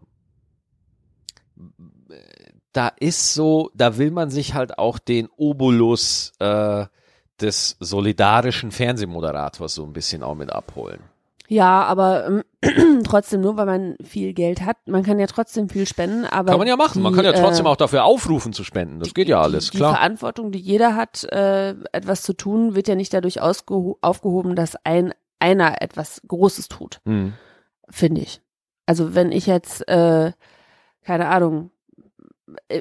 Speaker 1: da ist so, da will man sich halt auch den Obolus äh, des solidarischen Fernsehmoderators so ein bisschen auch mit abholen.
Speaker 2: Ja, aber ähm, trotzdem nur, weil man viel Geld hat. Man kann ja trotzdem viel spenden, aber.
Speaker 1: Kann man ja machen.
Speaker 2: Die,
Speaker 1: man kann ja trotzdem
Speaker 2: äh,
Speaker 1: auch dafür aufrufen zu spenden. Das geht ja alles,
Speaker 2: die,
Speaker 1: klar.
Speaker 2: Die Verantwortung, die jeder hat, äh, etwas zu tun, wird ja nicht dadurch aufgehoben, dass ein einer etwas Großes tut,
Speaker 1: Hm.
Speaker 2: finde ich. Also wenn ich jetzt, äh, keine Ahnung,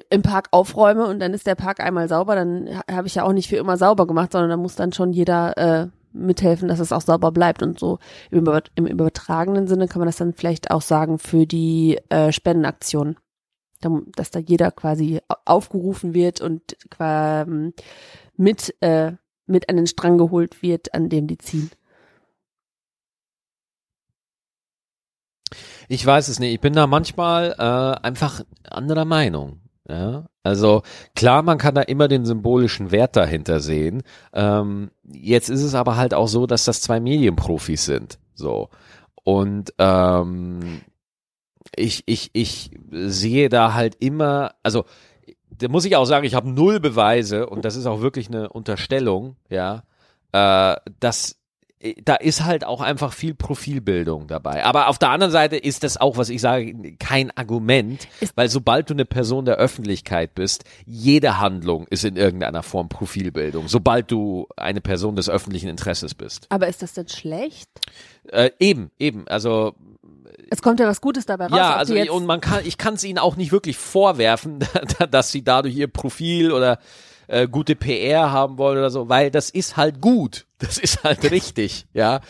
Speaker 2: im Park aufräume und dann ist der Park einmal sauber, dann ha- habe ich ja auch nicht für immer sauber gemacht, sondern da muss dann schon jeder äh, mithelfen, dass es auch sauber bleibt und so. Im, im übertragenen Sinne kann man das dann vielleicht auch sagen für die äh, Spendenaktion. Da- Dass da jeder quasi au- aufgerufen wird und quasi mit, äh, mit an den Strang geholt wird, an dem die ziehen.
Speaker 1: Ich weiß es nicht. Ich bin da manchmal äh, einfach anderer Meinung. Ja, also klar, man kann da immer den symbolischen Wert dahinter sehen. Ähm, jetzt ist es aber halt auch so, dass das zwei Medienprofis sind. So und ähm, ich ich ich sehe da halt immer, also da muss ich auch sagen, ich habe null Beweise und das ist auch wirklich eine Unterstellung, ja, äh, dass da ist halt auch einfach viel Profilbildung dabei. Aber auf der anderen Seite ist das auch, was ich sage, kein Argument,
Speaker 2: Ist-
Speaker 1: weil sobald du eine Person der Öffentlichkeit bist, jede Handlung ist in irgendeiner Form Profilbildung, sobald du eine Person des öffentlichen Interesses bist.
Speaker 2: Aber ist das denn schlecht?
Speaker 1: Äh, eben, eben, also
Speaker 2: Es kommt ja was Gutes dabei raus.
Speaker 1: ja, also und man kann, ich kann es ihnen auch nicht wirklich vorwerfen, dass sie dadurch ihr Profil oder äh, gute PR haben wollen oder so, weil das ist halt gut, das ist halt richtig, ja.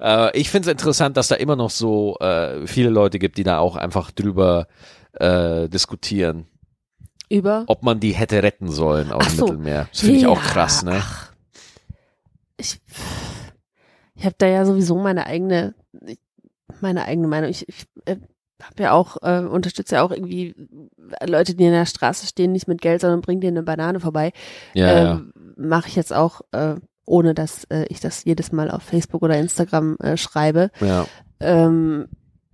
Speaker 1: Äh, ich finde es interessant, dass da immer noch so äh, viele Leute gibt, die da auch einfach drüber äh, diskutieren,
Speaker 2: über
Speaker 1: ob man die hätte retten sollen aus
Speaker 2: Ach
Speaker 1: dem
Speaker 2: so.
Speaker 1: Mittelmeer. Das finde ich auch
Speaker 2: Ja,
Speaker 1: krass, ne?
Speaker 2: Ach, ich ich habe da ja sowieso meine eigene meine eigene Meinung. Ich, ich äh, habe ja auch äh, unterstütze ja auch irgendwie Leute, die in der Straße stehen, nicht mit Geld, sondern bringen dir eine Banane vorbei.
Speaker 1: Ja, ja.
Speaker 2: ähm, Mache ich jetzt auch, äh, ohne dass äh, ich das jedes Mal auf Facebook oder Instagram äh, schreibe.
Speaker 1: ja.
Speaker 2: Ähm,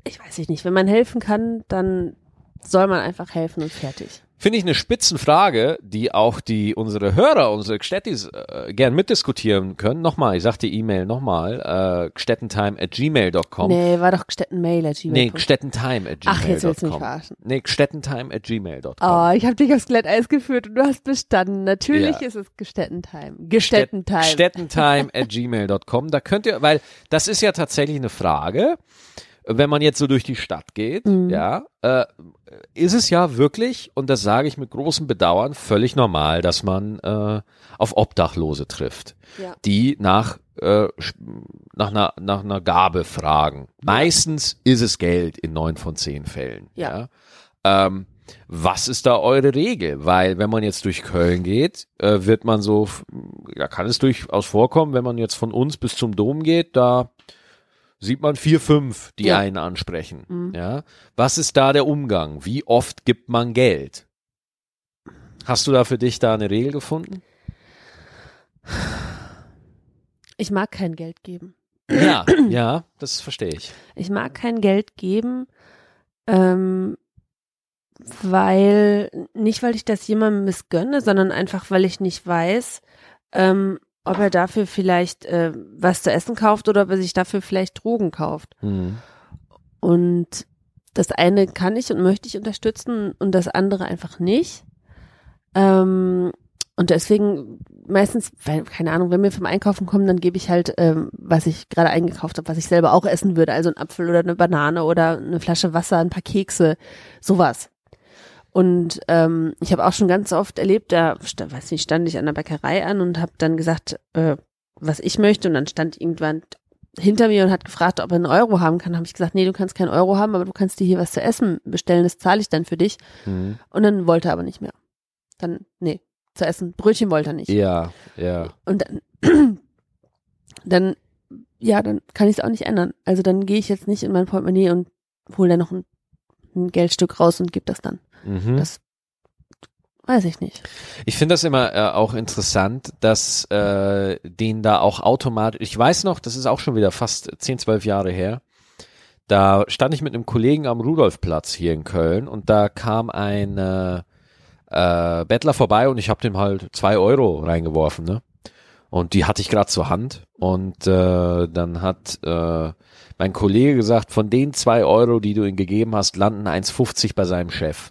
Speaker 2: ich weiß nicht, wenn man helfen kann, dann soll man einfach helfen und fertig.
Speaker 1: Finde ich eine Spitzenfrage, die auch die unsere Hörer, unsere Gstettis äh, gern mitdiskutieren können. Nochmal, ich sag die E-Mail nochmal, äh, gstettentime at gmail.com.
Speaker 2: Nee, war doch Stettenmail at
Speaker 1: Nee,
Speaker 2: gmail.com.
Speaker 1: gstettentime at
Speaker 2: Ach, jetzt willst du mich
Speaker 1: gmail.com.
Speaker 2: verarschen.
Speaker 1: Nee, gstettentime at gmail.com.
Speaker 2: Oh, ich habe dich aufs Glatteis geführt und du hast bestanden. Natürlich
Speaker 1: Ja.
Speaker 2: ist es Gestettentime. Gestettentime.
Speaker 1: Gstettentime at gmail.com. Da könnt ihr, weil das ist ja tatsächlich eine Frage, wenn man jetzt so durch die Stadt geht,
Speaker 2: Mhm.
Speaker 1: ja, äh, ist es ja wirklich, und das sage ich mit großem Bedauern, völlig normal, dass man äh, auf Obdachlose trifft,
Speaker 2: Ja.
Speaker 1: die nach, äh, nach, einer, nach einer Gabe fragen. Meistens ist es Geld in neun von zehn Fällen.
Speaker 2: Ja.
Speaker 1: ja? Ähm, was ist da eure Regel? Weil wenn man jetzt durch Köln geht, äh, wird man so, da kann es durchaus vorkommen, wenn man jetzt von uns bis zum Dom geht, da sieht man vier, fünf, die
Speaker 2: Ja.
Speaker 1: einen ansprechen.
Speaker 2: Mhm.
Speaker 1: Ja. Was ist da der Umgang? Wie oft gibt man Geld? Hast du da für dich da eine Regel gefunden?
Speaker 2: Ich mag kein Geld geben.
Speaker 1: Ja, ja, das verstehe ich.
Speaker 2: Ich mag kein Geld geben, ähm, weil, nicht weil ich das jemandem missgönne, sondern einfach, weil ich nicht weiß, ähm, ob er dafür vielleicht äh, was zu essen kauft oder ob er sich dafür vielleicht Drogen kauft.
Speaker 1: Mhm.
Speaker 2: Und das eine kann ich und möchte ich unterstützen und das andere einfach nicht. Ähm, und deswegen meistens, weil, keine Ahnung, wenn wir vom Einkaufen kommen, dann gebe ich halt, ähm, was ich gerade eingekauft habe, was ich selber auch essen würde. Also ein Apfel oder eine Banane oder eine Flasche Wasser, ein paar Kekse, sowas. Und ähm, ich habe auch schon ganz oft erlebt, da weiß nicht, stand ich an der Bäckerei an und habe dann gesagt, äh, was ich möchte. Und dann stand irgendwann hinter mir und hat gefragt, ob er einen Euro haben kann. Habe ich gesagt, nee, du kannst keinen Euro haben, aber du kannst dir hier was zu essen bestellen, das zahle ich dann für dich.
Speaker 1: Mhm.
Speaker 2: Und dann wollte er aber nicht mehr. Dann, nee, zu essen. Brötchen wollte er nicht.
Speaker 1: Ja, ja.
Speaker 2: Und dann, dann, ja, dann kann ich es auch nicht ändern. Also dann gehe ich jetzt nicht in mein Portemonnaie und hole da noch ein, ein Geldstück raus und gebe das dann.
Speaker 1: Mhm.
Speaker 2: Das weiß ich nicht.
Speaker 1: Ich finde das immer äh, auch interessant, dass äh, den da auch automatisch, ich weiß noch, das ist auch schon wieder fast 10, 12 Jahre her, da stand ich mit einem Kollegen am Rudolfplatz hier in Köln und da kam ein äh, äh, Bettler vorbei und ich habe dem halt zwei Euro reingeworfen, ne? Und die hatte ich gerade zur Hand und äh, dann hat äh, mein Kollege gesagt, von den zwei Euro, die du ihm gegeben hast, landen 1,50 bei seinem Chef.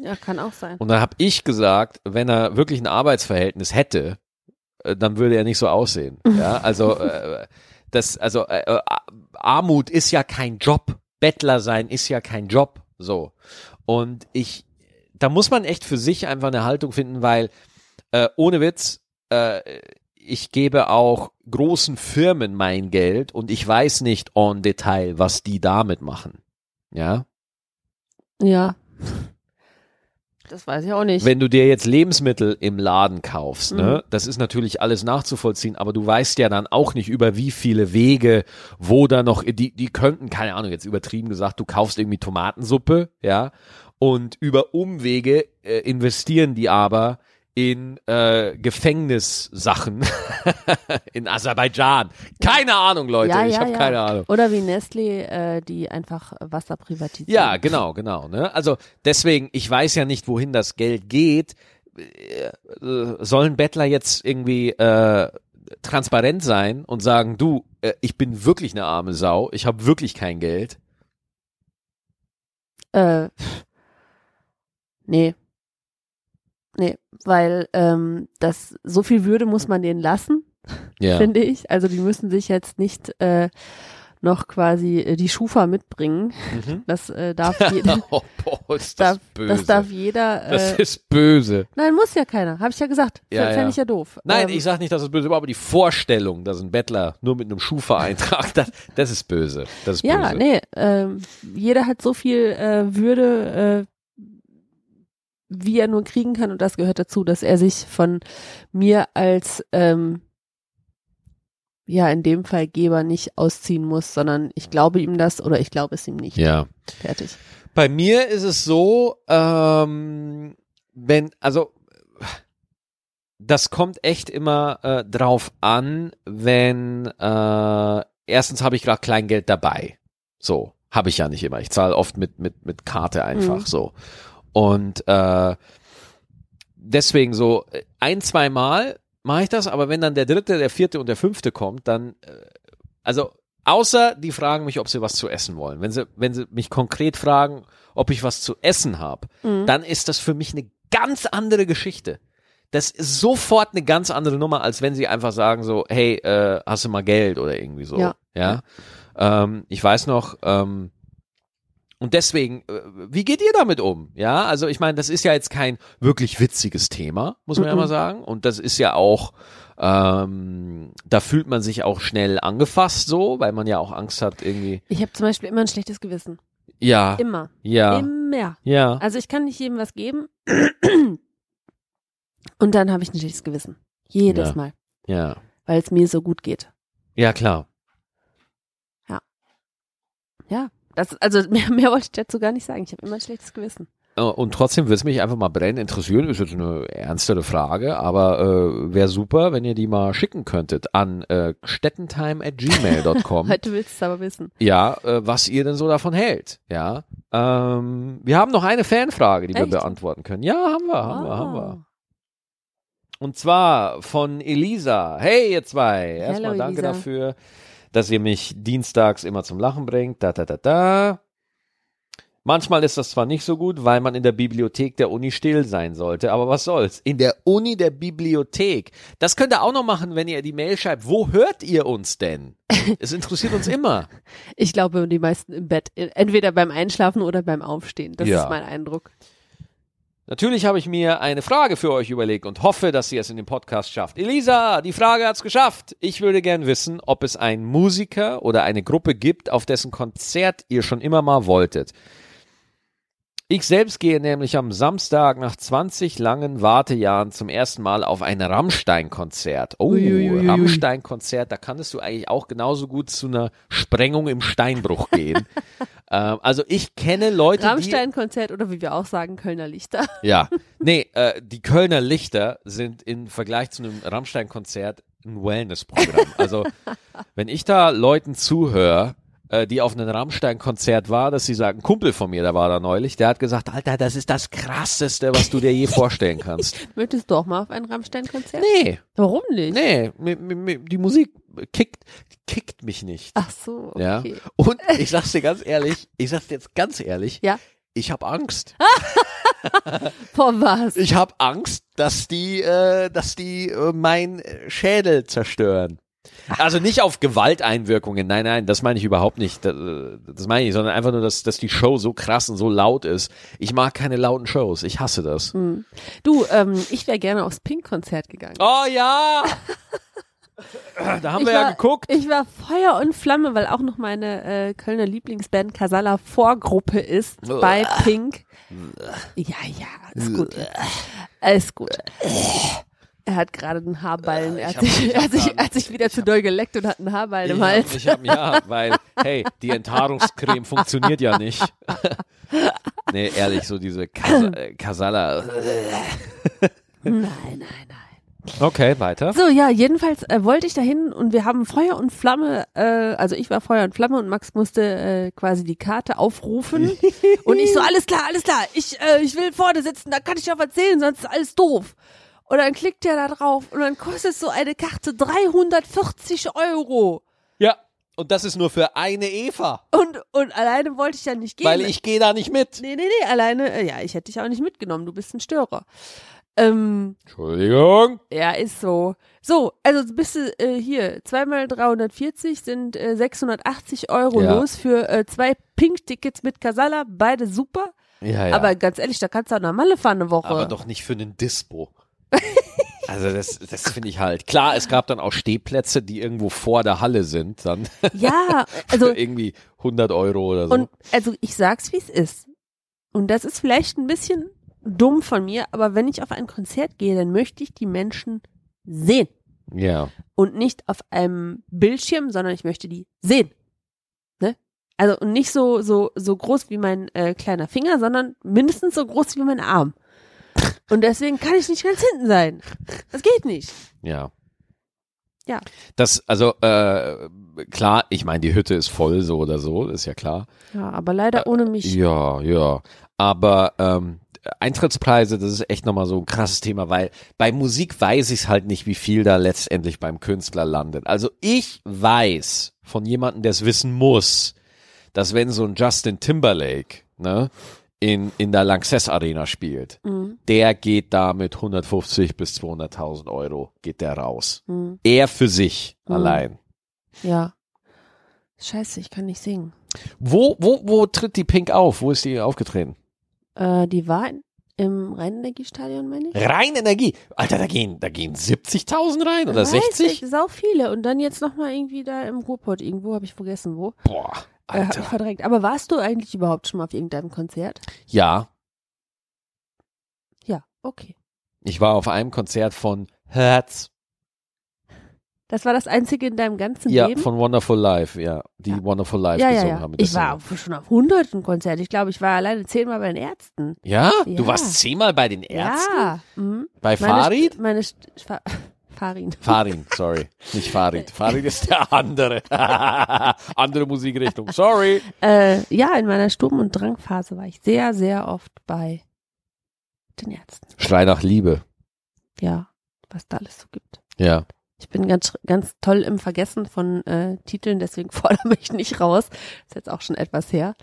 Speaker 2: Ja, kann auch sein.
Speaker 1: Und dann habe ich gesagt, wenn er wirklich ein Arbeitsverhältnis hätte, äh, dann würde er nicht so aussehen. Ja, also äh, das, also äh, äh, Armut ist ja kein Job. Bettler sein ist ja kein Job. So. Und ich, da muss man echt für sich einfach eine Haltung finden, weil äh, ohne Witz, äh, ich gebe auch großen Firmen mein Geld und ich weiß nicht en Detail, was die damit machen. Ja.
Speaker 2: Ja. Das weiß ich auch nicht.
Speaker 1: Wenn du dir jetzt Lebensmittel im Laden kaufst,
Speaker 2: Mhm.
Speaker 1: ne, das ist natürlich alles nachzuvollziehen, aber du weißt ja dann auch nicht über wie viele Wege, wo da noch, die, die könnten, keine Ahnung, jetzt übertrieben gesagt, du kaufst irgendwie Tomatensuppe, ja, und über Umwege äh, investieren die aber in äh, Gefängnissachen in Aserbaidschan. Keine Ahnung, Leute,
Speaker 2: ja,
Speaker 1: ich
Speaker 2: ja,
Speaker 1: habe
Speaker 2: ja.
Speaker 1: keine Ahnung.
Speaker 2: Oder wie Nestlé, äh, die einfach Wasser privatisieren.
Speaker 1: Ja, genau, genau. Ne? Also deswegen, ich weiß ja nicht, wohin das Geld geht. Äh, Sollen Bettler jetzt irgendwie äh, transparent sein und sagen, du, äh, ich bin wirklich eine arme Sau, ich habe wirklich kein Geld.
Speaker 2: Äh, nee. Nee, weil ähm, das so viel Würde muss man denen lassen,
Speaker 1: Ja.
Speaker 2: finde ich. Also die müssen sich jetzt nicht äh, noch quasi äh, die Schufa mitbringen.
Speaker 1: Mhm.
Speaker 2: Das äh, darf jeder.
Speaker 1: Oh, boah, ist das
Speaker 2: darf,
Speaker 1: böse.
Speaker 2: das darf jeder.
Speaker 1: Das
Speaker 2: Äh,
Speaker 1: ist böse.
Speaker 2: nein, muss ja keiner. Habe ich ja gesagt.
Speaker 1: Ja,
Speaker 2: Fände
Speaker 1: ja.
Speaker 2: ich ja doof.
Speaker 1: Nein,
Speaker 2: Ähm,
Speaker 1: ich sag nicht, dass es böse war, aber die Vorstellung, dass ein Bettler nur mit einem Schufa-Eintrag, das, das ist böse. Das ist
Speaker 2: Ja,
Speaker 1: böse.
Speaker 2: nee, ähm, jeder hat so viel äh, Würde, äh, wie er nur kriegen kann und das gehört dazu, dass er sich von mir als ähm, ja in dem Fall Geber nicht ausziehen muss, sondern ich glaube ihm das oder ich glaube es ihm nicht.
Speaker 1: Ja.
Speaker 2: Fertig.
Speaker 1: Bei mir ist es so, ähm, wenn, also das kommt echt immer äh, drauf an, wenn äh, erstens habe ich gerade Kleingeld dabei. So, habe ich ja nicht immer. Ich zahle oft mit, mit, mit Karte einfach
Speaker 2: Mhm.
Speaker 1: so. Und äh, deswegen so ein, zwei Mal mache ich das, aber wenn dann der dritte, der vierte und der fünfte kommt, dann äh, also außer die fragen mich, ob sie was zu essen wollen. Wenn sie, wenn sie mich konkret fragen, ob ich was zu essen habe,
Speaker 2: Mhm.
Speaker 1: dann ist das für mich eine ganz andere Geschichte. Das ist sofort eine ganz andere Nummer, als wenn sie einfach sagen so, hey, äh, hast du mal Geld oder irgendwie so.
Speaker 2: Ja.
Speaker 1: ja? Ähm, ich weiß noch, ähm, und deswegen, äh, wie geht ihr damit um? Ja, also ich meine, das ist ja jetzt kein wirklich witziges Thema, muss man ja
Speaker 2: Mhm.
Speaker 1: mal sagen. Und das ist ja auch, ähm, da fühlt man sich auch schnell angefasst so, weil man ja auch Angst hat irgendwie.
Speaker 2: Ich habe zum Beispiel immer ein schlechtes Gewissen.
Speaker 1: Ja,
Speaker 2: Immer.
Speaker 1: ja,
Speaker 2: Immer.
Speaker 1: ja.
Speaker 2: Also ich kann nicht jedem was geben und dann habe ich ein schlechtes Gewissen. Jedes
Speaker 1: Ja.
Speaker 2: Mal,
Speaker 1: Ja,
Speaker 2: weil es mir so gut geht.
Speaker 1: ja klar.
Speaker 2: Ja, das, also mehr, mehr wollte ich dazu gar nicht sagen. Ich habe immer ein schlechtes Gewissen.
Speaker 1: Äh, Und trotzdem würde es mich einfach mal brennend interessieren. Ist jetzt eine ernstere Frage, aber äh, wäre super, wenn ihr die mal schicken könntet an äh, stettentime@gmail.com.
Speaker 2: Heute willst du es aber wissen.
Speaker 1: ja, äh, was ihr denn so davon hält. Ja, ähm, wir haben noch eine Fanfrage, die wir
Speaker 2: Echt?
Speaker 1: beantworten können. Ja, haben wir, haben wir, haben wir.
Speaker 2: Ah.
Speaker 1: Und zwar von Elisa. Hey, ihr zwei. Erstmal
Speaker 2: Hello,
Speaker 1: danke
Speaker 2: Elisa.
Speaker 1: dafür, dass ihr mich dienstags immer zum Lachen bringt. Da, da, da, da. Manchmal ist das zwar nicht so gut, weil man in der Bibliothek der Uni still sein sollte, aber was soll's? In der Uni der Bibliothek. Das könnt ihr auch noch machen, wenn ihr die Mail schreibt. Wo hört ihr uns denn? Es interessiert uns immer.
Speaker 2: Ich glaube, die meisten im Bett. Entweder beim Einschlafen oder beim Aufstehen. Das
Speaker 1: Ja.
Speaker 2: ist mein Eindruck.
Speaker 1: Natürlich habe ich mir eine Frage für euch überlegt und hoffe, dass ihr es in dem Podcast schafft. Elisa, die Frage hat's geschafft. Ich würde gern wissen, ob es einen Musiker oder eine Gruppe gibt, auf dessen Konzert ihr schon immer mal wolltet. Ich selbst gehe nämlich am Samstag nach 20 langen Wartejahren zum ersten Mal auf ein Rammstein-Konzert. Oh. Rammstein-Konzert, da kannst du eigentlich auch genauso gut zu einer Sprengung im Steinbruch gehen. ähm, also ich kenne Leute.
Speaker 2: Rammstein-Konzert oder wie wir auch sagen, Kölner Lichter.
Speaker 1: Ja, nee, äh, die Kölner Lichter sind im Vergleich zu einem Rammstein-Konzert ein Wellness-Programm. Also, wenn ich da Leuten zuhöre, äh, die auf einem Rammstein-Konzert war, dass sie sagen, ein Kumpel von mir, der war da neulich, der hat gesagt, Alter, das ist das krasseste, was du dir je vorstellen kannst.
Speaker 2: Möchtest du auch mal auf ein Rammstein-Konzert?
Speaker 1: Nee,
Speaker 2: Warum nicht?
Speaker 1: nee, die Musik kickt, kickt mich nicht.
Speaker 2: Ach so, okay.
Speaker 1: Ja. Und ich sag's dir ganz ehrlich, ich sag's dir jetzt ganz ehrlich,
Speaker 2: Ja.
Speaker 1: ich habe Angst.
Speaker 2: Vor was?
Speaker 1: Ich habe Angst, dass die, äh, dass die äh, mein Schädel zerstören. Also nicht auf Gewalteinwirkungen, nein, nein, das meine ich überhaupt nicht. Das, das meine ich, sondern einfach nur, dass, dass die Show so krass und so laut ist. Ich mag keine lauten Shows, ich hasse das.
Speaker 2: Hm. Du, ähm, ich wäre gerne aufs Pink-Konzert gegangen.
Speaker 1: Oh ja! da haben
Speaker 2: ich
Speaker 1: wir
Speaker 2: war,
Speaker 1: ja geguckt.
Speaker 2: Ich war Feuer und Flamme, weil auch noch meine äh, Kölner Lieblingsband Casala Vorgruppe ist bei Pink. Ja, ja, ist gut. Ist gut. Er hat gerade einen Haarballen. Er hat,
Speaker 1: hab-
Speaker 2: sich,
Speaker 1: ich
Speaker 2: er,
Speaker 1: hab
Speaker 2: hat sich, er hat sich wieder zu doll geleckt und hat einen Haarballen im
Speaker 1: Ich hab,
Speaker 2: Hals.
Speaker 1: ich hab, ja, weil, hey, die Enthaarungscreme funktioniert ja nicht. nee, ehrlich, so diese Kas äh, Kasala.
Speaker 2: Nein, nein, nein.
Speaker 1: Okay, weiter.
Speaker 2: So, ja, jedenfalls äh, wollte ich dahin und wir haben Feuer und Flamme, äh, also ich war Feuer und Flamme und Max musste äh, quasi die Karte aufrufen. und ich so, alles klar, alles klar, ich, äh, ich will vorne sitzen, da kann ich ja was sehen, sonst ist alles doof. Und dann klickt er da drauf und dann kostet so eine Karte 340 Euro.
Speaker 1: Ja, und das ist nur für eine Eva,
Speaker 2: Und, und alleine wollte ich ja nicht gehen.
Speaker 1: weil ich gehe da nicht mit.
Speaker 2: Nee, nee, nee, alleine, äh, ja, ich hätte dich auch nicht mitgenommen, du bist ein Störer. Ähm,
Speaker 1: Entschuldigung.
Speaker 2: Ja, ist so. So, also bist du äh, hier, zweimal 340 sind äh, 680 Euro
Speaker 1: Ja.
Speaker 2: los für äh, zwei Pink-Tickets mit Casala, beide super.
Speaker 1: Ja, ja.
Speaker 2: Aber ganz ehrlich, da kannst du auch nach Malle fahren eine Woche.
Speaker 1: Aber doch nicht für einen Dispo. Also das, das finde ich halt. Klar, es gab dann auch Stehplätze, die irgendwo vor der Halle sind, dann
Speaker 2: Ja, also
Speaker 1: für irgendwie 100 Euro oder so.
Speaker 2: und also ich sag's wie es ist. Und das ist vielleicht ein bisschen dumm von mir, aber wenn ich auf ein Konzert gehe, dann möchte ich die Menschen sehen
Speaker 1: ja.
Speaker 2: und nicht auf einem Bildschirm, sondern ich möchte die sehen. Ne? Also und nicht so so so groß wie mein äh, kleiner Finger, sondern mindestens so groß wie mein Arm. Und deswegen kann ich nicht ganz hinten sein. Das geht nicht.
Speaker 1: Ja.
Speaker 2: Ja.
Speaker 1: Das, also, äh, klar, ich meine, die Hütte ist voll, so oder so, ist ja klar.
Speaker 2: Ja, aber leider ohne mich.
Speaker 1: Ja, ja. Aber ähm, Eintrittspreise, das ist echt nochmal so ein krasses Thema, weil bei Musik weiß ich halt nicht, wie viel da letztendlich beim Künstler landet. Also ich weiß von jemandem, der es wissen muss, dass wenn so ein Justin Timberlake, ne, in, in der Lanxess Arena spielt,
Speaker 2: Mhm.
Speaker 1: der geht da mit 150 bis 200.000 Euro, geht der raus.
Speaker 2: Mhm.
Speaker 1: Er für sich
Speaker 2: Mhm.
Speaker 1: allein.
Speaker 2: Ja. Scheiße, ich kann nicht singen.
Speaker 1: Wo, wo, wo tritt die Pink auf? Wo ist die aufgetreten?
Speaker 2: Äh, die war in, im Rheinenergiestadion, meine ich.
Speaker 1: Rein Energie. Alter, da gehen, da gehen 70.000 rein oder
Speaker 2: Weiß
Speaker 1: 60?
Speaker 2: Ich, sau viele. Und dann jetzt nochmal irgendwie da im Ruhrpott irgendwo, habe ich vergessen wo.
Speaker 1: Boah,
Speaker 2: Äh, hab ich
Speaker 1: Alter.
Speaker 2: verdrängt. Aber warst du eigentlich überhaupt schon mal auf irgendeinem Konzert?
Speaker 1: Ja,
Speaker 2: Ja, okay.
Speaker 1: ich war auf einem Konzert von Herz.
Speaker 2: Das war das einzige in deinem ganzen
Speaker 1: Ja,
Speaker 2: Leben?
Speaker 1: von Wonderful Life, ja. Die
Speaker 2: Ja.
Speaker 1: Wonderful Life
Speaker 2: ja, ja,
Speaker 1: gesungen
Speaker 2: ja.
Speaker 1: haben.
Speaker 2: Ich war auf, schon auf hunderten Konzerten. Ich glaube, ich war alleine zehnmal bei den Ärzten.
Speaker 1: Ja?
Speaker 2: Ja.
Speaker 1: Du warst zehnmal bei den Ärzten?
Speaker 2: Ja. Mhm.
Speaker 1: Bei
Speaker 2: Meine
Speaker 1: Farid?
Speaker 2: St- Meine St Farin.
Speaker 1: Farin, sorry. Nicht Farid. Farid ist der andere. andere Musikrichtung. Sorry.
Speaker 2: Äh, ja, in meiner Sturm- und Drangphase war ich sehr, sehr oft bei den Ärzten.
Speaker 1: Schrei nach Liebe.
Speaker 2: Ja, was da alles so gibt.
Speaker 1: Ja.
Speaker 2: Ich bin ganz, ganz toll im Vergessen von äh, Titeln, deswegen fordere mich nicht raus. Ist jetzt auch schon etwas her.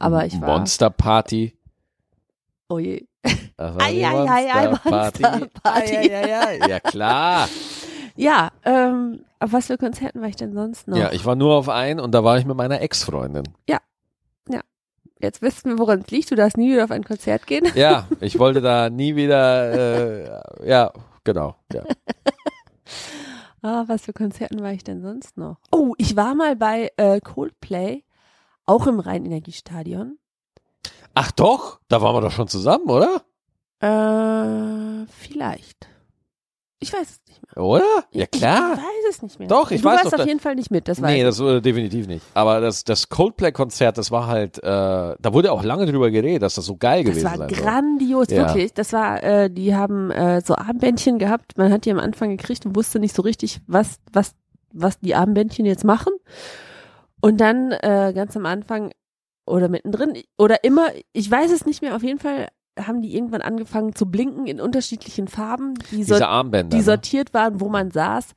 Speaker 2: Aber ich war-
Speaker 1: Monster Party.
Speaker 2: Oh je. Ei, ei, ei, ei,
Speaker 1: Party.
Speaker 2: Party.
Speaker 1: Ei, ei, ei, ei. Ja, klar.
Speaker 2: Ja, ähm, auf was für Konzerten war ich denn sonst noch?
Speaker 1: Ja, ich war nur auf einen und da war ich mit meiner Ex-Freundin.
Speaker 2: Jetzt wissen wir, woran es liegt. Du darfst nie wieder auf ein Konzert gehen.
Speaker 1: Ja, ich wollte da nie wieder, äh, ja, genau. Ja.
Speaker 2: Ah, was für Konzerten war ich denn sonst noch? Oh, ich war mal bei äh, Coldplay, auch im Rheinenergiestadion.
Speaker 1: Ach doch, da waren wir doch schon zusammen, oder?
Speaker 2: Äh, vielleicht. Ich weiß es nicht mehr.
Speaker 1: Oder? Ja,
Speaker 2: Ich,
Speaker 1: klar.
Speaker 2: ich weiß es nicht mehr.
Speaker 1: Doch, ich
Speaker 2: du
Speaker 1: weiß
Speaker 2: warst
Speaker 1: doch,
Speaker 2: auf jeden Fall nicht mit, das weiß
Speaker 1: nee,
Speaker 2: ich.
Speaker 1: das wurde definitiv nicht. Aber das, das Coldplay-Konzert, das war halt, äh, da wurde auch lange drüber geredet, dass das so geil
Speaker 2: Das
Speaker 1: gewesen
Speaker 2: war
Speaker 1: sein soll.
Speaker 2: grandios,
Speaker 1: Ja.
Speaker 2: wirklich. Das war, äh, die haben äh, so Armbändchen gehabt. Man hat die am Anfang gekriegt und wusste nicht so richtig, was, was, was die Armbändchen jetzt machen. Und dann äh, ganz am Anfang oder mittendrin oder immer, ich weiß es nicht mehr, auf jeden Fall haben die irgendwann angefangen zu blinken in unterschiedlichen Farben, die, so,
Speaker 1: Diese Armbänder.
Speaker 2: die
Speaker 1: ne?
Speaker 2: sortiert waren, wo man saß.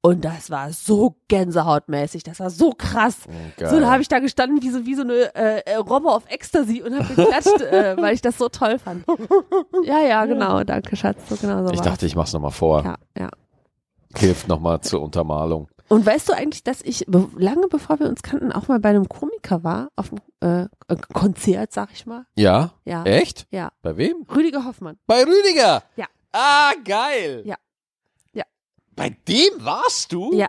Speaker 2: Und das war so gänsehautmäßig, das war so krass.
Speaker 1: Oh, geil.
Speaker 2: So, da habe ich da gestanden wie so, wie so eine äh, äh, Robbe auf Ecstasy und habe geklatscht, äh, weil ich das so toll fand. Ja, ja, genau, danke Schatz, so genau so
Speaker 1: ich
Speaker 2: war's.
Speaker 1: dachte, ich mach's nochmal vor.
Speaker 2: ja, ja.
Speaker 1: Hilft nochmal zur Untermalung.
Speaker 2: Und weißt du eigentlich, dass ich lange bevor wir uns kannten auch mal bei einem Komiker war, auf einem äh, äh, Konzert, sag ich mal.
Speaker 1: Ja?
Speaker 2: Ja.
Speaker 1: Echt?
Speaker 2: Ja.
Speaker 1: Bei wem?
Speaker 2: Rüdiger Hoffmann.
Speaker 1: Bei Rüdiger.
Speaker 2: Ja.
Speaker 1: Ah, geil.
Speaker 2: Ja. Ja.
Speaker 1: Bei dem warst du?
Speaker 2: Ja.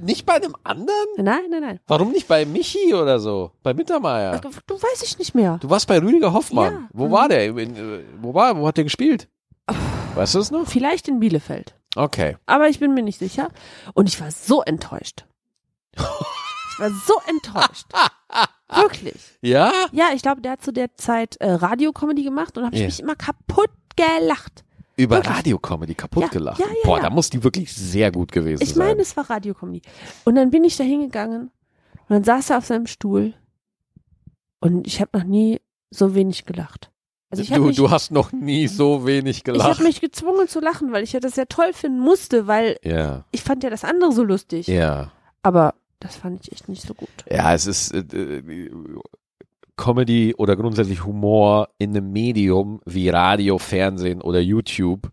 Speaker 1: Nicht bei einem anderen?
Speaker 2: Nein, nein, nein.
Speaker 1: Warum nicht bei Michi oder so? Bei Mittermeier?
Speaker 2: Du, du weiß ich nicht mehr.
Speaker 1: Du warst bei Rüdiger Hoffmann.
Speaker 2: Ja.
Speaker 1: Wo
Speaker 2: Mhm.
Speaker 1: war der? Äh, wo war, wo hat der gespielt? Weißt du es noch?
Speaker 2: Vielleicht in Bielefeld.
Speaker 1: Okay.
Speaker 2: Aber ich bin mir nicht sicher. Und ich war so enttäuscht. Ich war so enttäuscht. Wirklich.
Speaker 1: Ja?
Speaker 2: Ja, ich glaube, der hat zu der Zeit äh, Radiokomödie gemacht und habe ich
Speaker 1: Ja.
Speaker 2: mich immer kaputt gelacht.
Speaker 1: Über
Speaker 2: Wirklich?
Speaker 1: Radiocomedy kaputt
Speaker 2: Ja,
Speaker 1: gelacht.
Speaker 2: ja, ja,
Speaker 1: Boah, da muss die wirklich sehr gut gewesen
Speaker 2: Ich
Speaker 1: sein.
Speaker 2: meine, es war Radiokomödie. Und dann bin ich da hingegangen und dann saß er auf seinem Stuhl und ich habe noch nie so wenig gelacht. Also ich habe
Speaker 1: du,
Speaker 2: mich,
Speaker 1: du hast noch nie so wenig
Speaker 2: ich
Speaker 1: gelacht.
Speaker 2: hab mich gezwungen zu lachen, weil ich ja das sehr toll finden musste, weil
Speaker 1: ja,
Speaker 2: ich fand ja das andere so lustig.
Speaker 1: ja.
Speaker 2: Aber das fand ich echt nicht so gut.
Speaker 1: Ja, es ist äh, äh, Comedy oder grundsätzlich Humor in einem Medium wie Radio, Fernsehen oder YouTube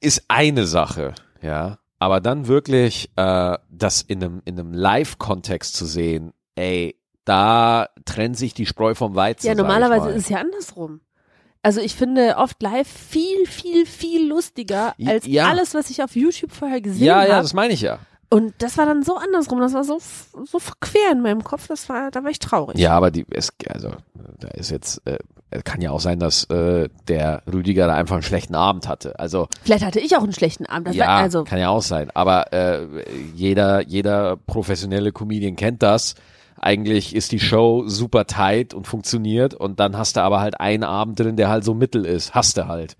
Speaker 1: ist eine Sache, ja. Aber dann wirklich äh, das in einem, in einem Live-Kontext zu sehen, ey, da trennt sich die Spreu vom Weizen.
Speaker 2: Ja, normalerweise
Speaker 1: mal.
Speaker 2: ist es ja andersrum. Also ich finde oft live viel, viel, viel lustiger als
Speaker 1: Ja.
Speaker 2: alles, was ich auf YouTube vorher gesehen
Speaker 1: Ja,
Speaker 2: habe.
Speaker 1: ja, das meine ich ja.
Speaker 2: Und das war dann so andersrum. Das war so, so verquer in meinem Kopf. Das war, da war ich traurig.
Speaker 1: Ja, aber die, es, also, da ist jetzt, äh, es kann ja auch sein, dass äh, der Rüdiger da einfach einen schlechten Abend hatte. Also,
Speaker 2: Vielleicht hatte ich auch einen schlechten Abend. Das
Speaker 1: ja,
Speaker 2: war, also,
Speaker 1: kann ja auch sein. Aber äh, jeder, jeder professionelle Comedian kennt das. Eigentlich ist die Show super tight und funktioniert und dann hast du aber halt einen Abend drin, der halt so mittel ist. Hast du halt.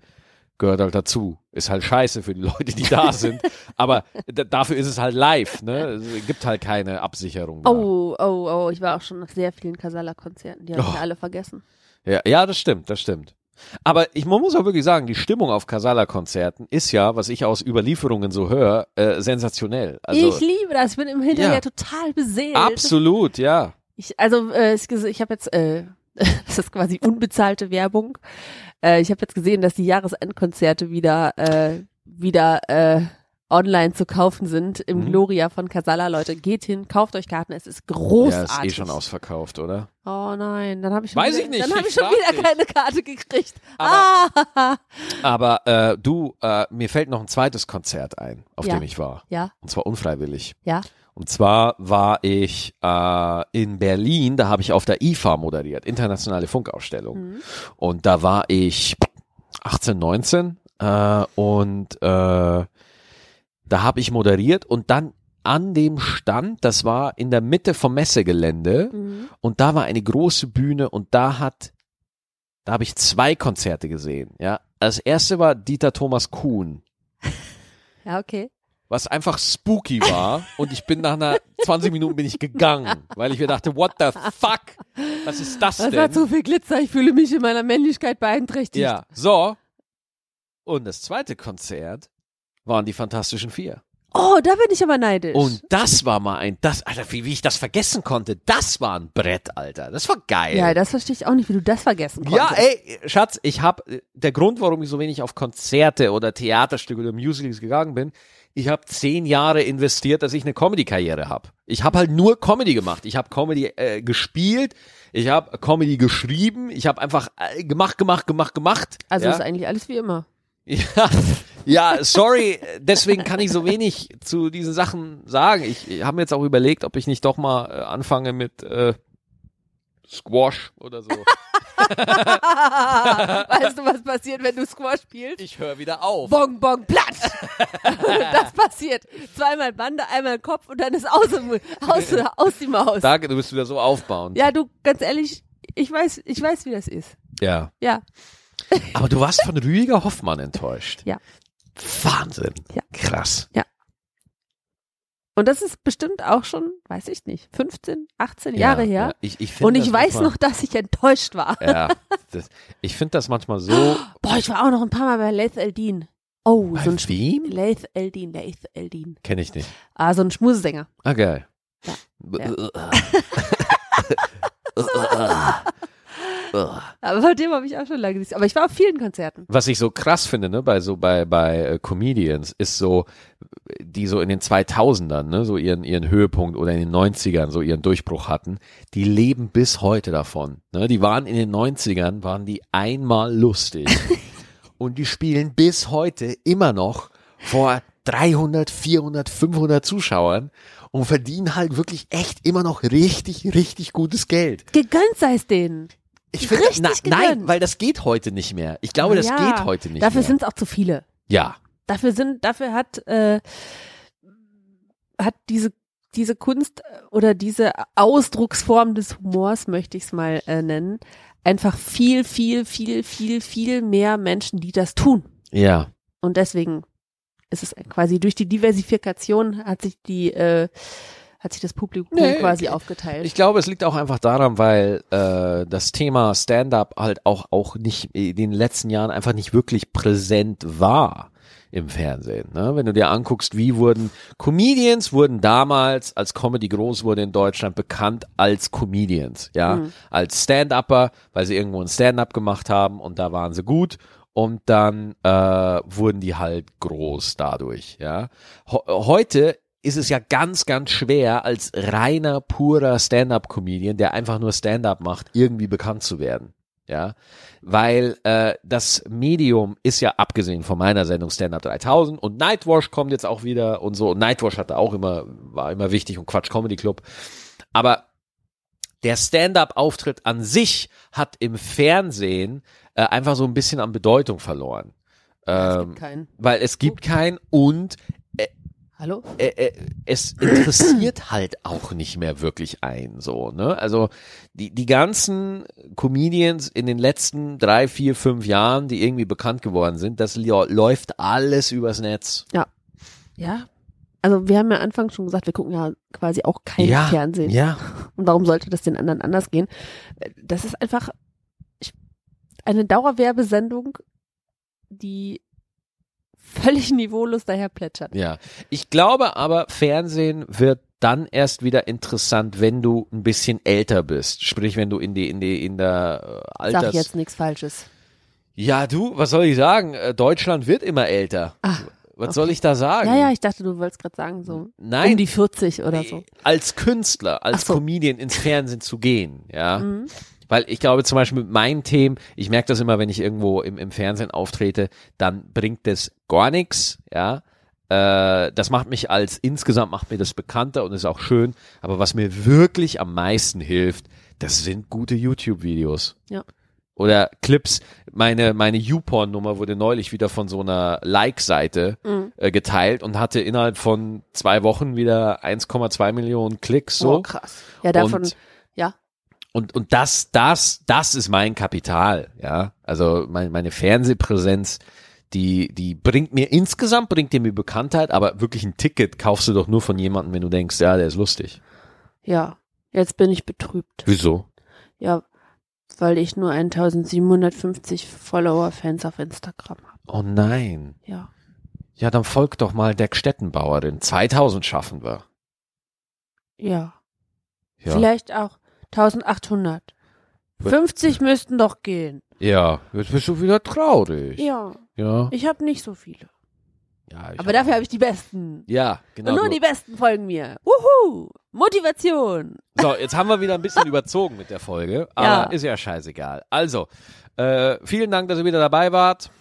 Speaker 1: Gehört halt dazu. Ist halt scheiße für die Leute, die da sind. aber dafür ist es halt live, ne? Es gibt halt keine Absicherung. Da.
Speaker 2: oh, oh, oh, ich war auch schon nach sehr vielen Casala-Konzerten. Die habe
Speaker 1: Oh.
Speaker 2: ich alle vergessen.
Speaker 1: Ja, ja, das stimmt, das stimmt. Aber ich man muss auch wirklich sagen, die Stimmung auf Casala-Konzerten ist ja, was ich aus Überlieferungen so höre, äh, sensationell. Also
Speaker 2: ich liebe das. Ich bin im Hinterher
Speaker 1: Ja.
Speaker 2: total beseelt.
Speaker 1: absolut, ja.
Speaker 2: Ich, also äh, ich, ich habe jetzt, äh, das ist quasi unbezahlte Werbung. Äh, ich habe jetzt gesehen, dass die Jahresendkonzerte wieder äh, wieder äh, online zu kaufen sind im
Speaker 1: Mhm.
Speaker 2: Gloria von Casala. Leute, geht hin, kauft euch Karten. Es ist
Speaker 1: Ja,
Speaker 2: großartig.
Speaker 1: ist eh schon ausverkauft, oder?
Speaker 2: Oh nein, dann habe ich schon
Speaker 1: Weiß
Speaker 2: wieder,
Speaker 1: ich nicht,
Speaker 2: dann habe
Speaker 1: ich
Speaker 2: ich schon wieder
Speaker 1: dich.
Speaker 2: keine Karte gekriegt.
Speaker 1: Aber-
Speaker 2: ah,
Speaker 1: Aber äh, du, äh, mir fällt noch ein zweites Konzert ein, auf
Speaker 2: Ja.
Speaker 1: dem ich war.
Speaker 2: ja,
Speaker 1: Und zwar unfreiwillig.
Speaker 2: ja.
Speaker 1: Und zwar war ich äh, in Berlin, da habe ich auf der IFA moderiert, internationale Funkausstellung.
Speaker 2: Mhm.
Speaker 1: Und da war ich 18, 19 äh, und äh, da habe ich moderiert und dann an dem Stand, das war in der Mitte vom Messegelände
Speaker 2: Mhm.
Speaker 1: und da war eine große Bühne und da hat, da habe ich zwei Konzerte gesehen. Ja, das erste war Dieter Thomas Kuhn
Speaker 2: Ja, okay.
Speaker 1: was einfach spooky war und ich bin nach einer 20 Minuten bin ich gegangen, weil ich mir dachte, what the fuck? Was ist das
Speaker 2: Das hat
Speaker 1: denn?
Speaker 2: so viel Glitzer, ich fühle mich in meiner Männlichkeit beeinträchtigt.
Speaker 1: Ja, so. Und das zweite Konzert waren die Fantastischen Vier.
Speaker 2: Oh, da bin ich aber neidisch.
Speaker 1: Und das war mal ein, das, Alter, wie, wie ich das vergessen konnte, das war ein Brett, Alter. Das war geil.
Speaker 2: ja, das verstehe ich auch nicht, wie du das vergessen konntest.
Speaker 1: Ja, ey, Schatz, ich hab der Grund, warum ich so wenig auf Konzerte oder Theaterstücke oder Musicals gegangen bin, ich habe zehn Jahre investiert, dass ich eine Comedy-Karriere habe. Ich habe halt nur Comedy gemacht. Ich habe Comedy äh, gespielt, ich habe Comedy geschrieben, ich habe einfach äh, gemacht, gemacht, gemacht, gemacht.
Speaker 2: Also
Speaker 1: ja?
Speaker 2: ist eigentlich alles wie immer.
Speaker 1: Ja, ja, sorry, deswegen kann ich so wenig zu diesen Sachen sagen. Ich, ich habe mir jetzt auch überlegt, ob ich nicht doch mal äh, anfange mit äh, Squash oder so.
Speaker 2: weißt du, was passiert, wenn du Squash spielst?
Speaker 1: Ich höre wieder auf.
Speaker 2: Bong, bong, platsch. das passiert. Zweimal Bande, einmal Kopf und dann ist aus, dem- aus, aus die Maus.
Speaker 1: Danke, du bist wieder so aufbauend.
Speaker 2: Ja, du, ganz ehrlich, ich weiß, ich weiß, wie das ist.
Speaker 1: Ja.
Speaker 2: Ja.
Speaker 1: Aber du warst von Rüdiger Hoffmann enttäuscht.
Speaker 2: Ja.
Speaker 1: Wahnsinn.
Speaker 2: Ja.
Speaker 1: Krass.
Speaker 2: Und das ist bestimmt auch schon, weiß ich nicht, 15, 18 Jahre her.
Speaker 1: Ja, ich, ich
Speaker 2: Und ich weiß noch, dass ich enttäuscht war.
Speaker 1: Ja, das, ich finde das manchmal so.
Speaker 2: Boah, ich war auch noch ein paar Mal bei Laith Eldin. Oh, so ein
Speaker 1: Bei wem?
Speaker 2: Laith Eldin, Laith Eldin.
Speaker 1: Kenne ich nicht.
Speaker 2: Ah, so ein Schmusesänger.
Speaker 1: Ah, geil.
Speaker 2: Aber von dem habe ich auch schon lange nichts. Aber ich war auf vielen Konzerten.
Speaker 1: Was ich so krass finde, ne, bei so bei bei äh, Comedians ist so die so in den 2000ern, ne, so ihren ihren Höhepunkt oder in den 90ern so ihren Durchbruch hatten, die leben bis heute davon, ne? Die waren in den 90ern waren die einmal lustig. und die spielen bis heute immer noch vor 300, 400, 500 Zuschauern und verdienen halt wirklich echt immer noch richtig richtig gutes Geld.
Speaker 2: Gegönnt sei es denen.
Speaker 1: Ich finde, na, nein, weil das geht heute nicht mehr. Ich glaube, das
Speaker 2: Ja,
Speaker 1: geht heute nicht
Speaker 2: Dafür
Speaker 1: mehr.
Speaker 2: sind es auch zu viele.
Speaker 1: ja,
Speaker 2: Dafür sind, dafür hat, äh, hat diese, diese Kunst äh, oder diese Ausdrucksform des Humors, möchte ich es mal äh, nennen, einfach viel, viel, viel, viel, viel mehr Menschen, die das tun.
Speaker 1: ja.
Speaker 2: Und deswegen ist es quasi durch die Diversifikation hat sich die, äh, hat sich das Publikum
Speaker 1: Nee,
Speaker 2: quasi
Speaker 1: ich-
Speaker 2: aufgeteilt.
Speaker 1: Ich glaube, es liegt auch einfach daran, weil äh, das Thema Stand-up halt auch auch nicht in den letzten Jahren einfach nicht wirklich präsent war im Fernsehen. Ne? Wenn du dir anguckst, wie wurden Comedians wurden damals, als Comedy groß wurde in Deutschland, bekannt als Comedians, ja,
Speaker 2: Mhm.
Speaker 1: als Stand-Upper, weil sie irgendwo ein Stand-up gemacht haben und da waren sie gut und dann äh, wurden die halt groß dadurch, ja. Ho heute ist es ja ganz, ganz schwer, als reiner, purer Stand-up-Comedian, der einfach nur Stand-up macht, irgendwie bekannt zu werden. Ja, weil äh, das Medium ist ja abgesehen von meiner Sendung Stand-up 3000 und Nightwash kommt jetzt auch wieder und so. Und Nightwash hatte auch immer, war immer wichtig und Quatsch Comedy Club. Aber der Stand-up-Auftritt an sich hat im Fernsehen äh, einfach so ein bisschen an Bedeutung verloren.
Speaker 2: es
Speaker 1: Ähm,
Speaker 2: gibt keinen.
Speaker 1: weil es gibt keinen und
Speaker 2: Hallo?
Speaker 1: äh, äh, es interessiert halt auch nicht mehr wirklich ein, so, ne? Also die, die ganzen Comedians in den letzten drei, vier, fünf Jahren, die irgendwie bekannt geworden sind, das läuft alles übers Netz.
Speaker 2: Ja. Also wir haben ja anfangs schon gesagt, wir gucken ja quasi auch kein
Speaker 1: ja,
Speaker 2: Fernsehen.
Speaker 1: ja,
Speaker 2: Und warum sollte das den anderen anders gehen? Das ist einfach eine Dauerwerbesendung, die völlig niveaulos daher plätschert.
Speaker 1: ja. Ich glaube aber, Fernsehen wird dann erst wieder interessant, wenn du ein bisschen älter bist. Sprich, wenn du in die, in die, in der äh, Alters...
Speaker 2: Sag jetzt nichts Falsches.
Speaker 1: Ja, du, was soll ich sagen? Äh, Deutschland wird immer älter.
Speaker 2: Ach,
Speaker 1: was soll ich da sagen?
Speaker 2: Ja, ja, ich dachte, du wolltest gerade sagen, so
Speaker 1: Nein,
Speaker 2: um die 40 oder so.
Speaker 1: als Künstler, als
Speaker 2: so.
Speaker 1: Comedian ins Fernsehen zu gehen, ja.
Speaker 2: Mhm.
Speaker 1: Weil ich glaube zum Beispiel mit meinen Themen, ich merke das immer, wenn ich irgendwo im, im Fernsehen auftrete, dann bringt das gar nichts, ja. Äh, das macht mich als, insgesamt macht mir das bekannter und ist auch schön. Aber was mir wirklich am meisten hilft, das sind gute YouTube-Videos.
Speaker 2: Ja.
Speaker 1: Oder Clips. Meine, meine YouPorn-Nummer wurde neulich wieder von so einer Like-Seite
Speaker 2: Mhm.
Speaker 1: äh, geteilt und hatte innerhalb von zwei Wochen wieder 1,2 Millionen Klicks so.
Speaker 2: Oh, krass. Ja, davon,
Speaker 1: Und-. Und, und das, das, das ist mein Kapital, ja. Also mein, meine Fernsehpräsenz, die, die bringt mir insgesamt, bringt dir mir Bekanntheit, aber wirklich ein Ticket kaufst du doch nur von jemandem, wenn du denkst, ja, der ist lustig.
Speaker 2: Ja. Jetzt bin ich betrübt.
Speaker 1: Wieso?
Speaker 2: Ja, weil ich nur 1750 Follower-Fans auf Instagram habe.
Speaker 1: Oh nein.
Speaker 2: Ja.
Speaker 1: Ja, dann folgt doch mal der Stettenbauerin. 2000 schaffen wir.
Speaker 2: Ja.
Speaker 1: Ja.
Speaker 2: Vielleicht auch 1800. 50 müssten doch gehen.
Speaker 1: Ja, jetzt bist du wieder traurig.
Speaker 2: Ja.
Speaker 1: Ja.
Speaker 2: Ich habe nicht so viele.
Speaker 1: ja
Speaker 2: Aber dafür habe ich die besten.
Speaker 1: Ja, genau.
Speaker 2: Und nur die besten folgen mir. Wuhu! Motivation.
Speaker 1: So, jetzt haben wir wieder ein bisschen überzogen mit der Folge, aber
Speaker 2: Ja.
Speaker 1: ist ja scheißegal. Also, äh, vielen Dank, dass ihr wieder dabei wart.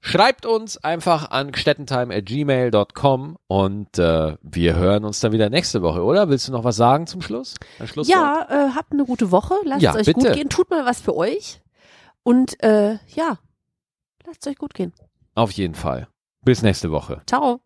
Speaker 1: Schreibt uns einfach an gstettentime.gmail.com und äh, wir hören uns dann wieder nächste Woche, oder? Willst du noch was sagen zum Schluss? Ein Schlusswort?
Speaker 2: Ja, äh, habt eine gute Woche. Lasst
Speaker 1: Ja,
Speaker 2: es euch
Speaker 1: bitte.
Speaker 2: gut gehen. Tut mal was für euch. Und äh, ja, lasst es euch gut gehen.
Speaker 1: Auf jeden Fall. Bis nächste Woche.
Speaker 2: Ciao.